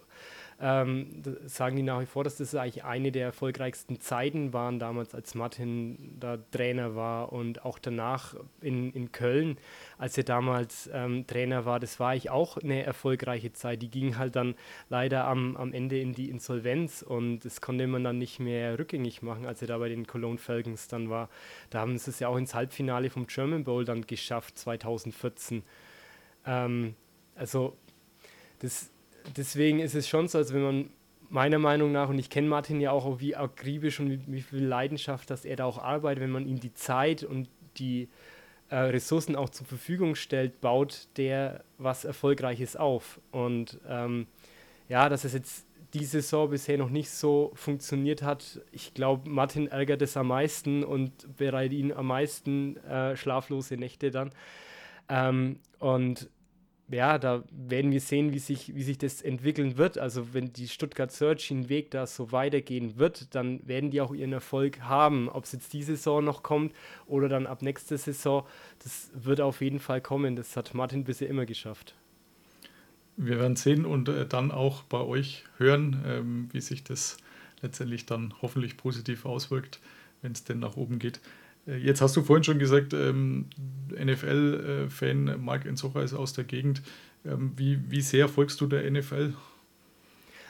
ähm, sagen die nach wie vor, dass das eigentlich eine der erfolgreichsten Zeiten waren damals, als Martin da Trainer war und auch danach in, in Köln, als er damals ähm, Trainer war, das war eigentlich auch eine erfolgreiche Zeit. Die ging halt dann leider am, am Ende in die Insolvenz und das konnte man dann nicht mehr rückgängig machen, als er da bei den Cologne Falcons dann war. Da haben sie es ja auch ins Halbfinale vom German Bowl dann geschafft, 2014. Ähm, also das deswegen ist es schon so, als wenn man meiner Meinung nach, und ich kenne Martin ja auch, wie akribisch und wie, wie, viel Leidenschaft, dass er da auch arbeitet, wenn man ihm die Zeit und die äh, Ressourcen auch zur Verfügung stellt, baut der was Erfolgreiches auf. Und ähm, ja, dass es jetzt diese Saison bisher noch nicht so funktioniert hat, ich glaube, Martin ärgert es am meisten und bereitet ihn am meisten äh, schlaflose Nächte dann. Ähm, und ja, da werden wir sehen, wie sich, wie sich das entwickeln wird. Also wenn die Stuttgart Searching Weg da so weitergehen wird, dann werden die auch ihren Erfolg haben. Ob es jetzt diese Saison noch kommt oder dann ab nächster Saison, das wird auf jeden Fall kommen. Das hat Martin bisher immer geschafft. Wir werden sehen und äh, dann auch bei euch hören, ähm, wie sich das letztendlich dann hoffentlich positiv auswirkt, wenn es denn nach oben geht. Äh, jetzt hast du vorhin schon gesagt, ähm, NFL-Fan Marc Enzocha ist aus der Gegend. Ähm, wie, wie sehr folgst du der NFL?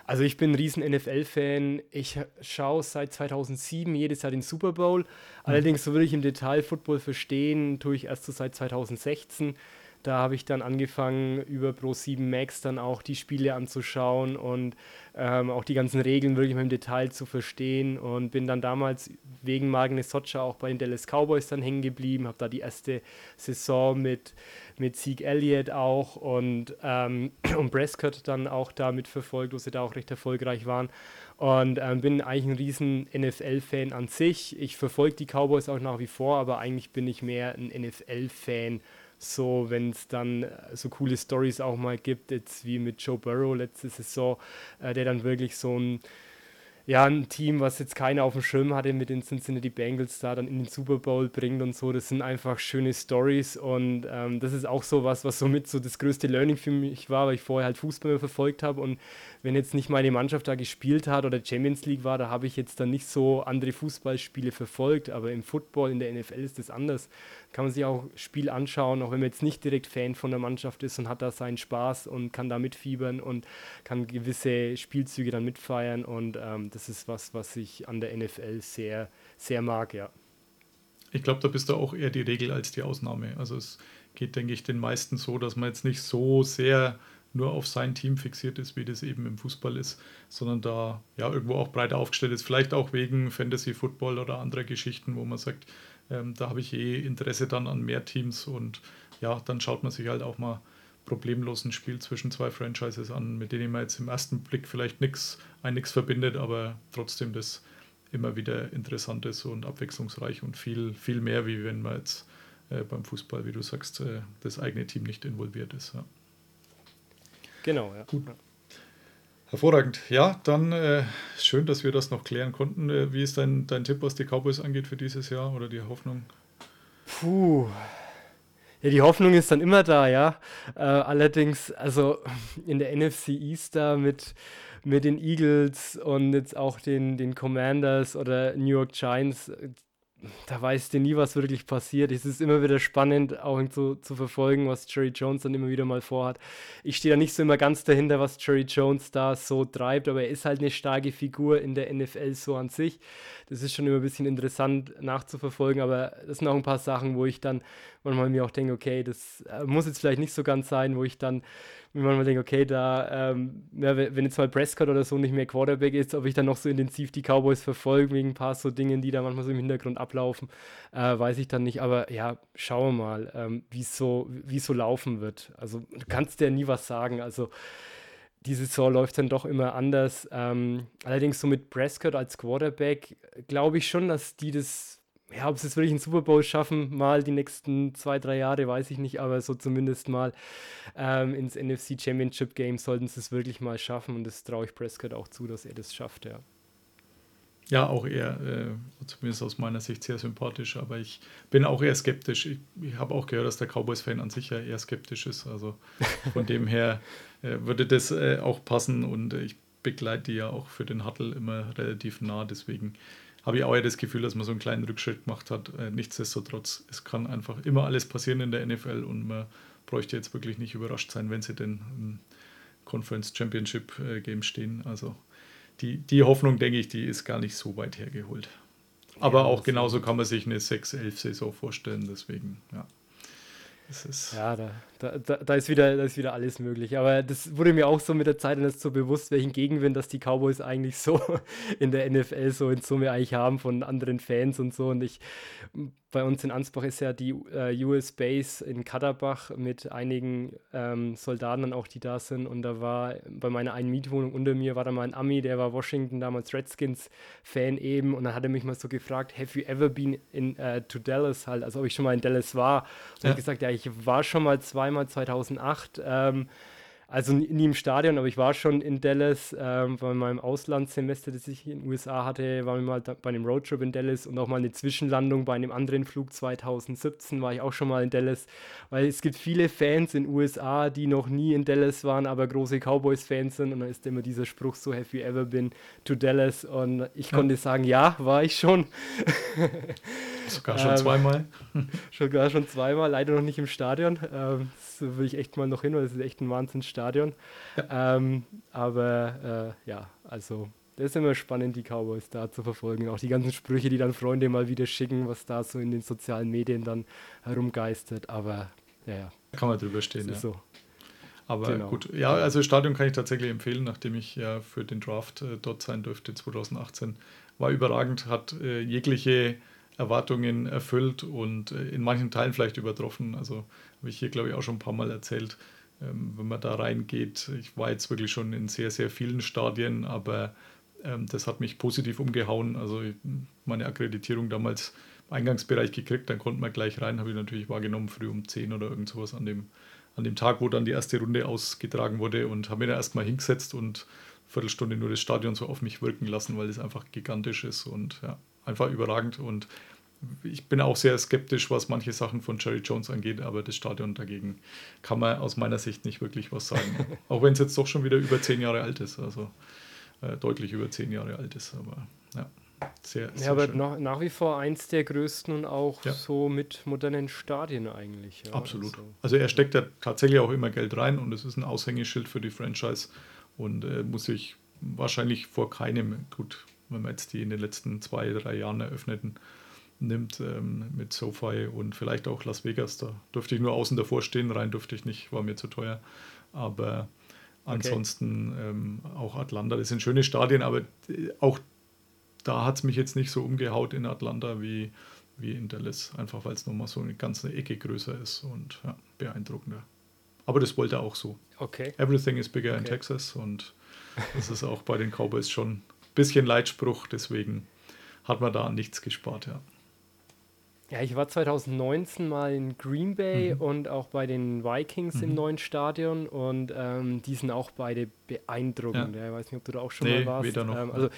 Also ich bin ein riesen NFL-Fan. Ich schaue seit 2007 jedes Jahr den Super Bowl. Mhm. Allerdings, so würde ich im Detail Football verstehen, tue ich erst so seit 2016. Da habe ich dann angefangen, über Pro7 Max dann auch die Spiele anzuschauen und ähm, auch die ganzen Regeln wirklich mal im Detail zu verstehen und bin dann damals wegen Magne Socha auch bei den Dallas Cowboys dann hängen geblieben, habe da die erste Saison mit, mit Zeke Elliott auch und, ähm, und Prescott dann auch da mitverfolgt, wo sie da auch recht erfolgreich waren und ähm, bin eigentlich ein riesen NFL-Fan an sich. Ich verfolge die Cowboys auch nach wie vor, aber eigentlich bin ich mehr ein NFL-Fan so, wenn es dann äh, so coole Stories auch mal gibt, jetzt wie mit Joe Burrow letzte Saison, äh, der dann wirklich so ein ja, ein Team, was jetzt keiner auf dem Schirm hatte mit den Cincinnati Bengals da dann in den Super Bowl bringt und so. Das sind einfach schöne Stories und ähm, das ist auch so was, was somit so das größte Learning für mich war, weil ich vorher halt Fußball verfolgt habe und wenn jetzt nicht meine Mannschaft da gespielt hat oder Champions League war, da habe ich jetzt dann nicht so andere Fußballspiele verfolgt, aber im Football, in der NFL ist das anders. Kann man sich auch Spiel anschauen, auch wenn man jetzt nicht direkt Fan von der Mannschaft ist und hat da seinen Spaß und kann da mitfiebern und kann gewisse Spielzüge dann mitfeiern und ähm, das ist was, was ich an der NFL sehr, sehr mag, ja. Ich glaube, da bist du auch eher die Regel als die Ausnahme. Also es geht, denke ich, den meisten so, dass man jetzt nicht so sehr nur auf sein Team fixiert ist, wie das eben im Fußball ist, sondern da ja irgendwo auch breiter aufgestellt ist. Vielleicht auch wegen Fantasy Football oder anderer Geschichten, wo man sagt, ähm, da habe ich eh Interesse dann an mehr Teams und ja, dann schaut man sich halt auch mal problemlos ein Spiel zwischen zwei Franchises an, mit denen man jetzt im ersten Blick vielleicht nichts ein nichts verbindet, aber trotzdem das immer wieder interessant ist und abwechslungsreich und viel, viel mehr, wie wenn man jetzt äh, beim Fußball, wie du sagst, äh, das eigene Team nicht involviert ist. Ja. Genau, ja. Gut. Hervorragend. Ja, dann äh, schön, dass wir das noch klären konnten. Äh, wie ist dein, dein Tipp, was die Cowboys angeht für dieses Jahr oder die Hoffnung? Puh, ja, die Hoffnung ist dann immer da, ja. Äh, allerdings, also in der NFC East da mit, mit den Eagles und jetzt auch den, den Commanders oder New York Giants, da weißt du nie, was wirklich passiert. Es ist immer wieder spannend, auch zu, zu verfolgen, was Jerry Jones dann immer wieder mal vorhat. Ich stehe da nicht so immer ganz dahinter, was Jerry Jones da so treibt, aber er ist halt eine starke Figur in der NFL so an sich. Das ist schon immer ein bisschen interessant nachzuverfolgen, aber das sind auch ein paar Sachen, wo ich dann manchmal mir auch denke, okay, das äh, muss jetzt vielleicht nicht so ganz sein, wo ich dann mir manchmal denke, okay, da, ähm, ja, wenn jetzt mal Prescott oder so nicht mehr Quarterback ist, ob ich dann noch so intensiv die Cowboys verfolge, wegen ein paar so Dingen, die da manchmal so im Hintergrund ablaufen, äh, weiß ich dann nicht. Aber ja, schauen wir mal, ähm, wie es so, so laufen wird. Also du kannst ja nie was sagen. Also die Saison läuft dann doch immer anders. Ähm, allerdings so mit Prescott als Quarterback glaube ich schon, dass die das ja, ob sie es wirklich in Super Bowl schaffen, mal die nächsten zwei, drei Jahre, weiß ich nicht, aber so zumindest mal ähm, ins NFC Championship Game sollten sie es wirklich mal schaffen und das traue ich Prescott auch zu, dass er das schafft, ja. Ja, auch eher, äh, zumindest aus meiner Sicht sehr sympathisch, aber ich bin auch eher skeptisch. Ich, ich habe auch gehört, dass der Cowboys-Fan an sich ja eher skeptisch ist. Also von dem her würde das äh, auch passen und ich begleite die ja auch für den Huddle immer relativ nah. Deswegen habe ich auch eher das Gefühl, dass man so einen kleinen Rückschritt gemacht hat. Äh, nichtsdestotrotz, es kann einfach immer alles passieren in der NFL und man bräuchte jetzt wirklich nicht überrascht sein, wenn sie denn im Conference Championship äh, Game stehen. Also die, die Hoffnung, denke ich, die ist gar nicht so weit hergeholt. Aber ja, auch genauso kann man sich eine 6-11-Saison vorstellen, deswegen, ja. Ja, da, da, da, ist wieder, da ist wieder alles möglich. Aber das wurde mir auch so mit der Zeit dann so bewusst, welchen Gegenwind, dass die Cowboys eigentlich so in der NFL so in Summe eigentlich haben von anderen Fans und so. Und ich, bei uns in Ansbach ist ja die äh, US Base in Katterbach mit einigen ähm, Soldaten dann auch, die da sind. Und da war bei meiner einen Mietwohnung unter mir war da mal ein Ami, der war Washington damals Redskins-Fan eben. Und dann hat er mich mal so gefragt, have you ever been in uh, to Dallas halt, also ob ich schon mal in Dallas war. Und ja. ich gesagt, ja, ich war schon mal zweimal 2008. Ähm, also nie im Stadion, aber ich war schon in Dallas ähm, bei meinem Auslandssemester, das ich in den USA hatte, war wir mal bei einem Roadtrip in Dallas und auch mal eine Zwischenlandung bei einem anderen Flug 2017 war ich auch schon mal in Dallas, weil es gibt viele Fans in den USA, die noch nie in Dallas waren, aber große Cowboys-Fans sind und dann ist immer dieser Spruch so, have you ever been to Dallas? Und ich ja. konnte sagen, ja, war ich schon. Sogar schon ähm, zweimal. Sogar schon zweimal, leider noch nicht im Stadion. Ähm, das will ich echt mal noch hin, weil das ist echt ein Wahnsinnsstadion. Ja. Ähm, aber äh, ja, also das ist immer spannend, die Cowboys da zu verfolgen. Auch die ganzen Sprüche, die dann Freunde mal wieder schicken, was da so in den sozialen Medien dann herumgeistert. Aber ja, ja. Kann man drüber stehen, ja. So. Aber genau. gut, ja, also Stadion kann ich tatsächlich empfehlen, nachdem ich ja für den Draft äh, dort sein durfte 2018. War überragend, hat äh, jegliche Erwartungen erfüllt und äh, in manchen Teilen vielleicht übertroffen. Also habe ich hier, glaube ich, auch schon ein paar Mal erzählt. Ähm, wenn man da reingeht, ich war jetzt wirklich schon in sehr, sehr vielen Stadien, aber ähm, das hat mich positiv umgehauen. Also meine Akkreditierung damals im Eingangsbereich gekriegt, dann konnte man gleich rein, habe ich natürlich wahrgenommen, früh um 10 oder irgend sowas an dem, an dem Tag, wo dann die erste Runde ausgetragen wurde und habe mir da erstmal hingesetzt und eine Viertelstunde nur das Stadion so auf mich wirken lassen, weil es einfach gigantisch ist und ja, einfach überragend. Und ich bin auch sehr skeptisch, was manche Sachen von Jerry Jones angeht, aber das Stadion dagegen kann man aus meiner Sicht nicht wirklich was sagen. auch wenn es jetzt doch schon wieder über zehn Jahre alt ist, also äh, deutlich über zehn Jahre alt ist, aber ja. Sehr, sehr ja, aber nach, nach, wie vor eins der größten und auch ja. so mit modernen Stadien eigentlich. Ja, Absolut. Also. also. er steckt ja tatsächlich auch immer Geld rein und es ist ein Aushängeschild für die Franchise und äh, muss sich wahrscheinlich vor keinem, gut, wenn wir jetzt die in den letzten zwei, drei Jahren eröffneten, nimmt ähm, mit SoFi und vielleicht auch Las Vegas. Da durfte ich nur außen davor stehen, rein durfte ich nicht, war mir zu teuer. Aber ansonsten okay. ähm, auch Atlanta, das sind schöne Stadien, aber äh, auch da hat es mich jetzt nicht so umgehaut in Atlanta wie, wie in Dallas, einfach weil es nochmal so eine ganze Ecke größer ist und ja, beeindruckender. Aber das wollte er auch so. Okay. Everything is bigger okay. in Texas und das ist auch bei den Cowboys schon ein bisschen Leitspruch, deswegen hat man da an nichts gespart, ja. Ja, ich war 2019 mal in Green Bay mhm. und auch bei den Vikings mhm. im neuen Stadion und ähm, die sind auch beide beeindruckend. Ja. ich weiß nicht, ob du da auch schon nee, mal warst. Weder noch. Ähm, also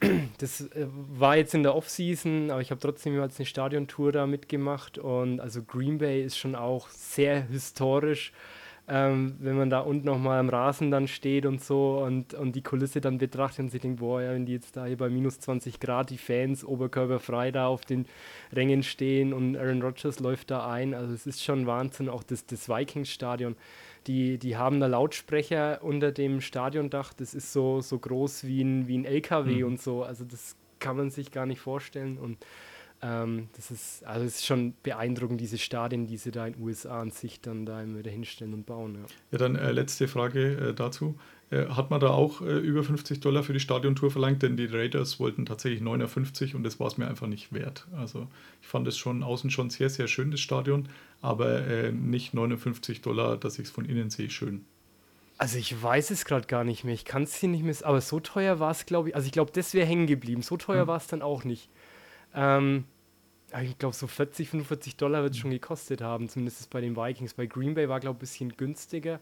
das äh, war jetzt in der Offseason, aber ich habe trotzdem jetzt eine Stadiontour da mitgemacht und also Green Bay ist schon auch sehr historisch ähm, wenn man da unten nochmal am Rasen dann steht und so und, und die Kulisse dann betrachtet und sich denkt, boah, ja, wenn die jetzt da hier bei minus 20 Grad die Fans oberkörperfrei da auf den Rängen stehen und Aaron Rodgers läuft da ein, also es ist schon Wahnsinn, auch das, das Vikings-Stadion. Die, die haben da Lautsprecher unter dem Stadiondach, das ist so, so groß wie ein, wie ein LKW mhm. und so, also das kann man sich gar nicht vorstellen und ähm, das ist, also es ist schon beeindruckend, diese Stadien, die sie da in den USA an sich dann da immer wieder hinstellen und bauen. Ja, ja dann äh, letzte Frage äh, dazu. Äh, hat man da auch äh, über 50 Dollar für die Stadiontour verlangt? Denn die Raiders wollten tatsächlich 59 und das war es mir einfach nicht wert. Also ich fand es schon außen schon sehr, sehr schön, das Stadion, aber äh, nicht 59 Dollar, dass ich es von innen sehe, schön. Also ich weiß es gerade gar nicht mehr. Ich kann es hier nicht mehr. Aber so teuer war es, glaube ich. Also ich glaube, das wäre hängen geblieben. So teuer hm. war es dann auch nicht. Ähm, ich glaube, so 40, 45 Dollar wird es schon gekostet haben, zumindest bei den Vikings. Bei Green Bay war, glaube ich, ein bisschen günstiger.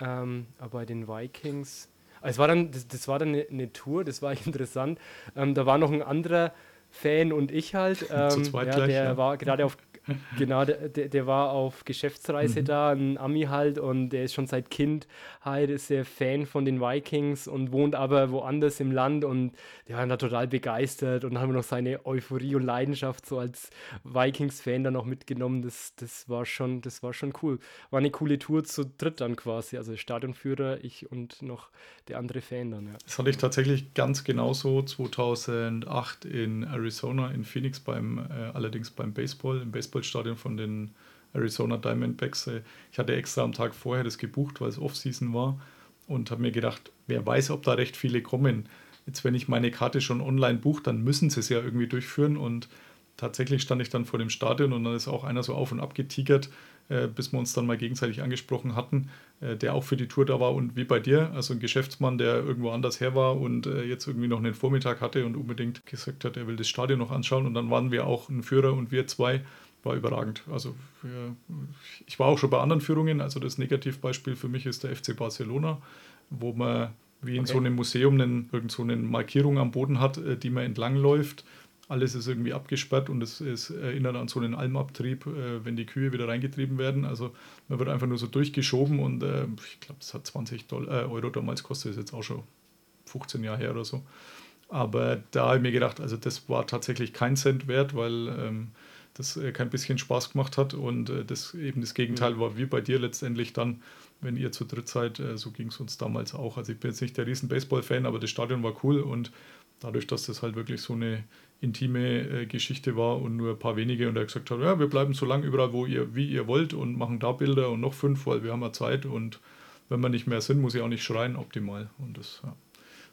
Ähm, aber bei den Vikings. Also es war dann, das, das war dann eine, eine, Tour, das war interessant. Ähm, da war noch ein anderer Fan und ich halt. Ähm, ja, der ja. war gerade auf genau, der, der war auf Geschäftsreise mhm. da, ein Ami halt, und der ist schon seit Kind halt ist er Fan von den Vikings und wohnt aber woanders im Land und der war da total begeistert und haben noch seine Euphorie und Leidenschaft so als Vikings-Fan dann noch mitgenommen. Das, das war schon, das war schon cool. War eine coole Tour zu dritt dann quasi, also Stadionführer, ich und noch der andere Fan dann, ja. Das hatte ich tatsächlich ganz genauso 2008 in Arizona, in Phoenix, beim, äh, allerdings beim Baseball, im Baseball Baseballstadion von den Arizona Diamondbacks. Äh, ich hatte extra am Tag vorher das gebucht, weil es Off-Season war und habe mir gedacht, wer weiß, ob da recht viele kommen. Jetzt, wenn ich meine Karte schon online buche, dann müssen sie es ja irgendwie durchführen und tatsächlich stand ich dann vor dem Stadion und dann ist auch einer so auf und ab getigert, äh, bis wir uns dann mal gegenseitig angesprochen hatten, äh, der auch für die Tour da war und wie bei dir, also ein Geschäftsmann, der irgendwo anders her war und jetzt irgendwie noch einen Vormittag hatte und unbedingt gesagt hat, er will das Stadion noch anschauen und dann waren wir auch ein Führer und wir zwei war überragend. Also für, ich war auch schon bei anderen Führungen. Also das Negativbeispiel für mich ist der FC Barcelona, wo man wie in okay. so einem Museum einen, irgend so eine Markierung am Boden hat, äh, die man entlangläuft. Alles ist irgendwie abgesperrt und es, es erinnert an so einen Almabtrieb, äh, wenn die Kühe wieder reingetrieben werden. Also man wird einfach nur so durchgeschoben und äh, ich glaube, es hat 20 Dollar, Euro damals kostet, ist jetzt auch schon 15 Jahre her oder so. Aber da habe ich mir gedacht, also das war tatsächlich kein Cent wert, weil ähm, das äh, kein bisschen Spaß gemacht hat und äh, das eben das Gegenteil mhm. war wie bei dir letztendlich dann, wenn ihr zu dritt seid, äh, so ging es uns damals auch. Also ich bin jetzt nicht der riesen Baseball-Fan, aber das Stadion war cool und dadurch, dass das halt wirklich so eine intime äh, Geschichte war und nur ein paar wenige und er gesagt hat, ja, wir bleiben so lange überall, wo ihr, wie ihr wollt und machen da Bilder und noch fünf, weil wir haben ja Zeit und wenn wir nicht mehr sind, muss ich auch nicht schreien, optimal. Und das ja,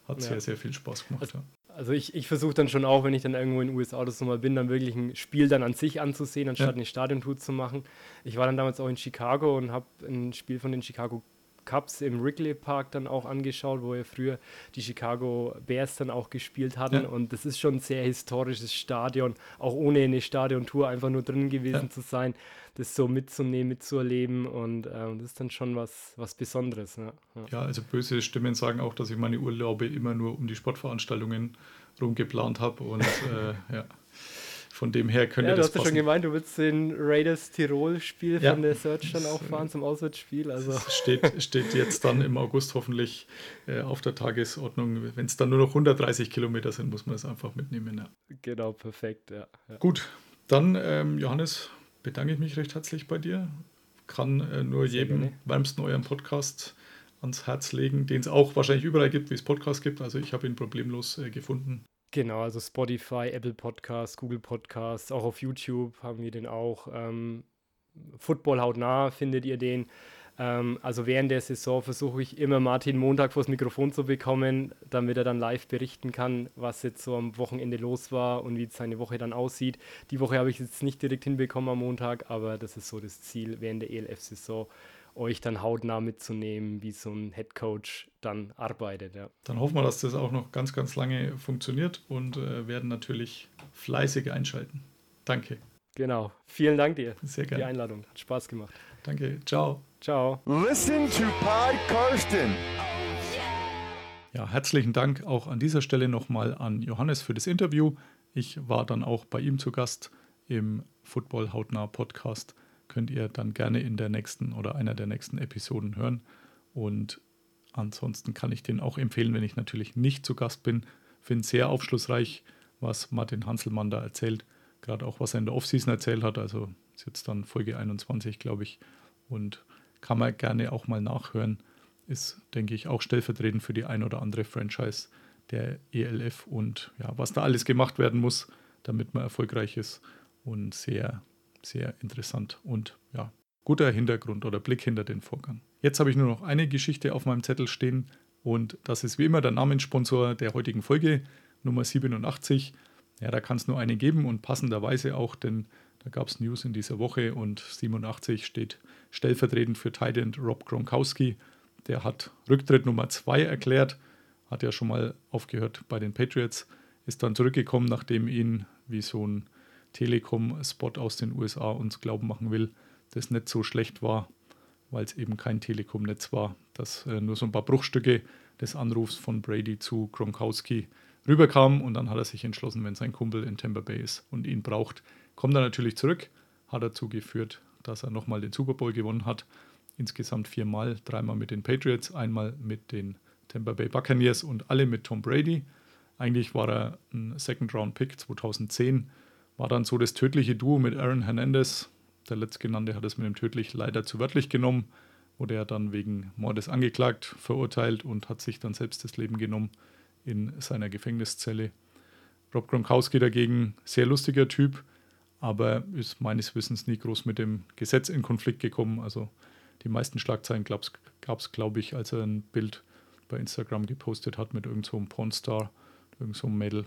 hat ja. sehr, sehr viel Spaß gemacht. Also, ja. Also ich, ich versuche dann schon auch, wenn ich dann irgendwo in den USA oder so mal bin, dann wirklich ein Spiel dann an sich anzusehen, anstatt ja. eine Stadiontour zu machen. Ich war dann damals auch in Chicago und habe ein Spiel von den Chicago Cubs im Wrigley Park dann auch angeschaut, wo ja früher die Chicago Bears dann auch gespielt hatten. Ja. Und das ist schon ein sehr historisches Stadion, auch ohne eine Stadiontour einfach nur drin gewesen ja. zu sein, das so mitzunehmen, mitzuerleben. Und äh, das ist dann schon was, was Besonderes. Ja. ja, also böse Stimmen sagen auch, dass ich meine Urlaube immer nur um die Sportveranstaltungen rumgeplant habe. Und äh, ja. Von dem her könnte ja, das du hast ja schon gemeint, du willst den Raiders Tirol-Spiel ja. von der Search dann auch fahren zum Auswärtsspiel. Also. Das steht, steht jetzt dann im August hoffentlich äh, auf der Tagesordnung. Wenn es dann nur noch 130 Kilometer sind, muss man es einfach mitnehmen. Ja. Genau, perfekt. Ja. Gut, dann ähm, Johannes, bedanke ich mich recht herzlich bei dir. Kann äh, nur Sehr jedem gerne. wärmsten euren Podcast ans Herz legen, den es auch wahrscheinlich überall gibt, wie es Podcasts gibt. Also ich habe ihn problemlos äh, gefunden. Genau, also Spotify, Apple Podcasts, Google Podcasts, auch auf YouTube haben wir den auch. Ähm, Football hautnah findet ihr den. Ähm, also während der Saison versuche ich immer Martin Montag vors Mikrofon zu bekommen, damit er dann live berichten kann, was jetzt so am Wochenende los war und wie seine Woche dann aussieht. Die Woche habe ich jetzt nicht direkt hinbekommen am Montag, aber das ist so das Ziel während der ELF-Saison euch dann hautnah mitzunehmen, wie so ein Head Coach dann arbeitet. Ja. Dann hoffen wir, dass das auch noch ganz, ganz lange funktioniert und äh, werden natürlich fleißig einschalten. Danke. Genau. Vielen Dank dir Sehr für die Einladung. Hat Spaß gemacht. Danke. Ciao. Ciao. Listen to Pod Karsten. Ja, herzlichen Dank auch an dieser Stelle nochmal an Johannes für das Interview. Ich war dann auch bei ihm zu Gast im Football Hautnah Podcast könnt ihr dann gerne in der nächsten oder einer der nächsten Episoden hören. Und ansonsten kann ich den auch empfehlen, wenn ich natürlich nicht zu Gast bin. Finde sehr aufschlussreich, was Martin Hanselmann da erzählt. Gerade auch, was er in der Offseason erzählt hat. Also ist jetzt dann Folge 21, glaube ich. Und kann man gerne auch mal nachhören. Ist, denke ich, auch stellvertretend für die ein oder andere Franchise der ELF und ja, was da alles gemacht werden muss, damit man erfolgreich ist. Und sehr sehr interessant und ja, guter Hintergrund oder Blick hinter den Vorgang. Jetzt habe ich nur noch eine Geschichte auf meinem Zettel stehen und das ist wie immer der Namenssponsor der heutigen Folge, Nummer 87. Ja, da kann es nur eine geben und passenderweise auch, denn da gab es News in dieser Woche und 87 steht stellvertretend für Titan Rob Gronkowski. Der hat Rücktritt Nummer 2 erklärt, hat ja schon mal aufgehört bei den Patriots, ist dann zurückgekommen, nachdem ihn wie so ein Telekom-Spot aus den USA uns glauben machen will, das nicht so schlecht war, weil es eben kein Telekom-Netz war, dass äh, nur so ein paar Bruchstücke des Anrufs von Brady zu Gronkowski rüberkamen und dann hat er sich entschlossen, wenn sein Kumpel in Tampa Bay ist und ihn braucht, kommt er natürlich zurück, hat dazu geführt, dass er nochmal den Super Bowl gewonnen hat. Insgesamt viermal, dreimal mit den Patriots, einmal mit den Tampa Bay Buccaneers und alle mit Tom Brady. Eigentlich war er ein Second-Round-Pick 2010, war dann so das tödliche Duo mit Aaron Hernandez. Der letztgenannte hat es mit dem tödlich leider zu wörtlich genommen, wurde er dann wegen Mordes angeklagt, verurteilt und hat sich dann selbst das Leben genommen in seiner Gefängniszelle. Rob Gronkowski dagegen, sehr lustiger Typ, aber ist meines Wissens nie groß mit dem Gesetz in Konflikt gekommen. Also die meisten Schlagzeilen gab es, glaube ich, als er ein Bild bei Instagram gepostet hat mit irgendeinem so Pornstar, irgendeinem so Mädel.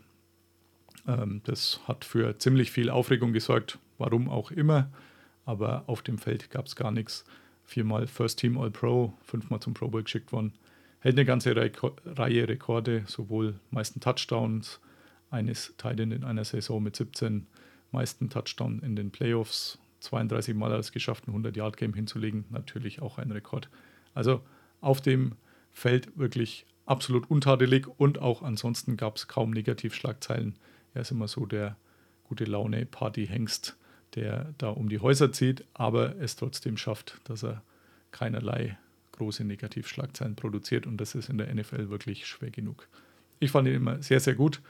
Ähm, das hat für ziemlich viel Aufregung gesorgt, warum auch immer, aber auf dem Feld gab es gar nichts. Viermal First Team All Pro, fünfmal zum Pro Bowl geschickt worden. Hält eine ganze Reihe Rekorde, sowohl meisten Touchdowns eines Titan in einer Saison mit 17 meisten Touchdowns in den Playoffs, 32 Mal hat es geschafft, ein 100-Yard-Game hinzulegen, natürlich auch ein Rekord. Also auf dem Feld wirklich absolut untadelig und auch ansonsten gab es kaum Negativschlagzeilen. Er ist immer so der gute Laune Party-Hengst, der da um die Häuser zieht, aber es trotzdem schafft, dass er keinerlei große Negativschlagzeilen produziert und das ist in der NFL wirklich schwer genug. Ich fand ihn immer sehr, sehr gut.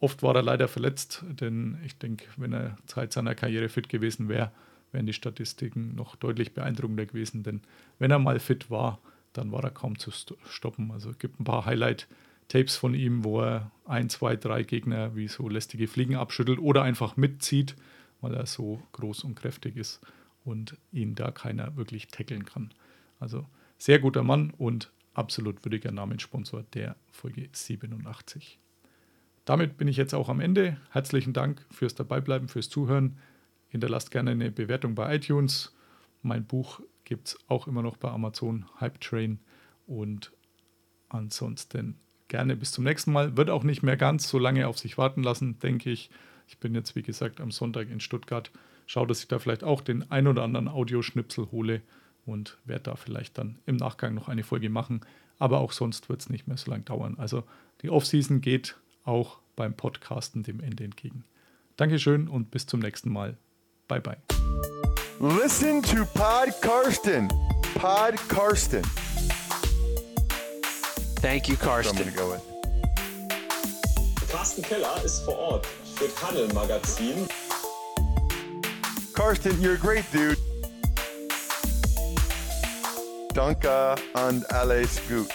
Oft war er leider verletzt, denn ich denke, wenn er Zeit seiner Karriere fit gewesen wäre, wären die Statistiken noch deutlich beeindruckender gewesen. Denn wenn er mal fit war, dann war er kaum zu stoppen. Also es gibt ein paar Highlight-Tapes von ihm, wo er ein, zwei, drei Gegner wie so lästige Fliegen abschüttelt oder einfach mitzieht, weil er so groß und kräftig ist und ihn da keiner wirklich tackeln kann. Also sehr guter Mann und absolut würdiger Namenssponsor der Folge 87. Damit bin ich jetzt auch am Ende. Herzlichen Dank fürs Dabeibleiben, fürs Zuhören. Hinterlasst gerne eine Bewertung bei iTunes. Mein Buch gibt es auch immer noch bei Amazon Hype Train. Und ansonsten gerne bis zum nächsten Mal. Wird auch nicht mehr ganz so lange auf sich warten lassen, denke ich. Ich bin jetzt, wie gesagt, am Sonntag in Stuttgart. Schaue, dass ich da vielleicht auch den ein oder anderen Audioschnipsel hole und werde da vielleicht dann im Nachgang noch eine Folge machen. Aber auch sonst wird es nicht mehr so lange dauern. Also die Offseason geht auch beim Podcasten dem Ende entgegen. Dankeschön und bis zum nächsten Mal. Bye bye. Listen to Pod Karsten. Pod Karsten. Thank you, Karsten. what I'm Karsten. gonna go with. Carsten Keller ist vor Ort für Tunnel Magazin. Karsten, you're a great dude. Danke und alles gut.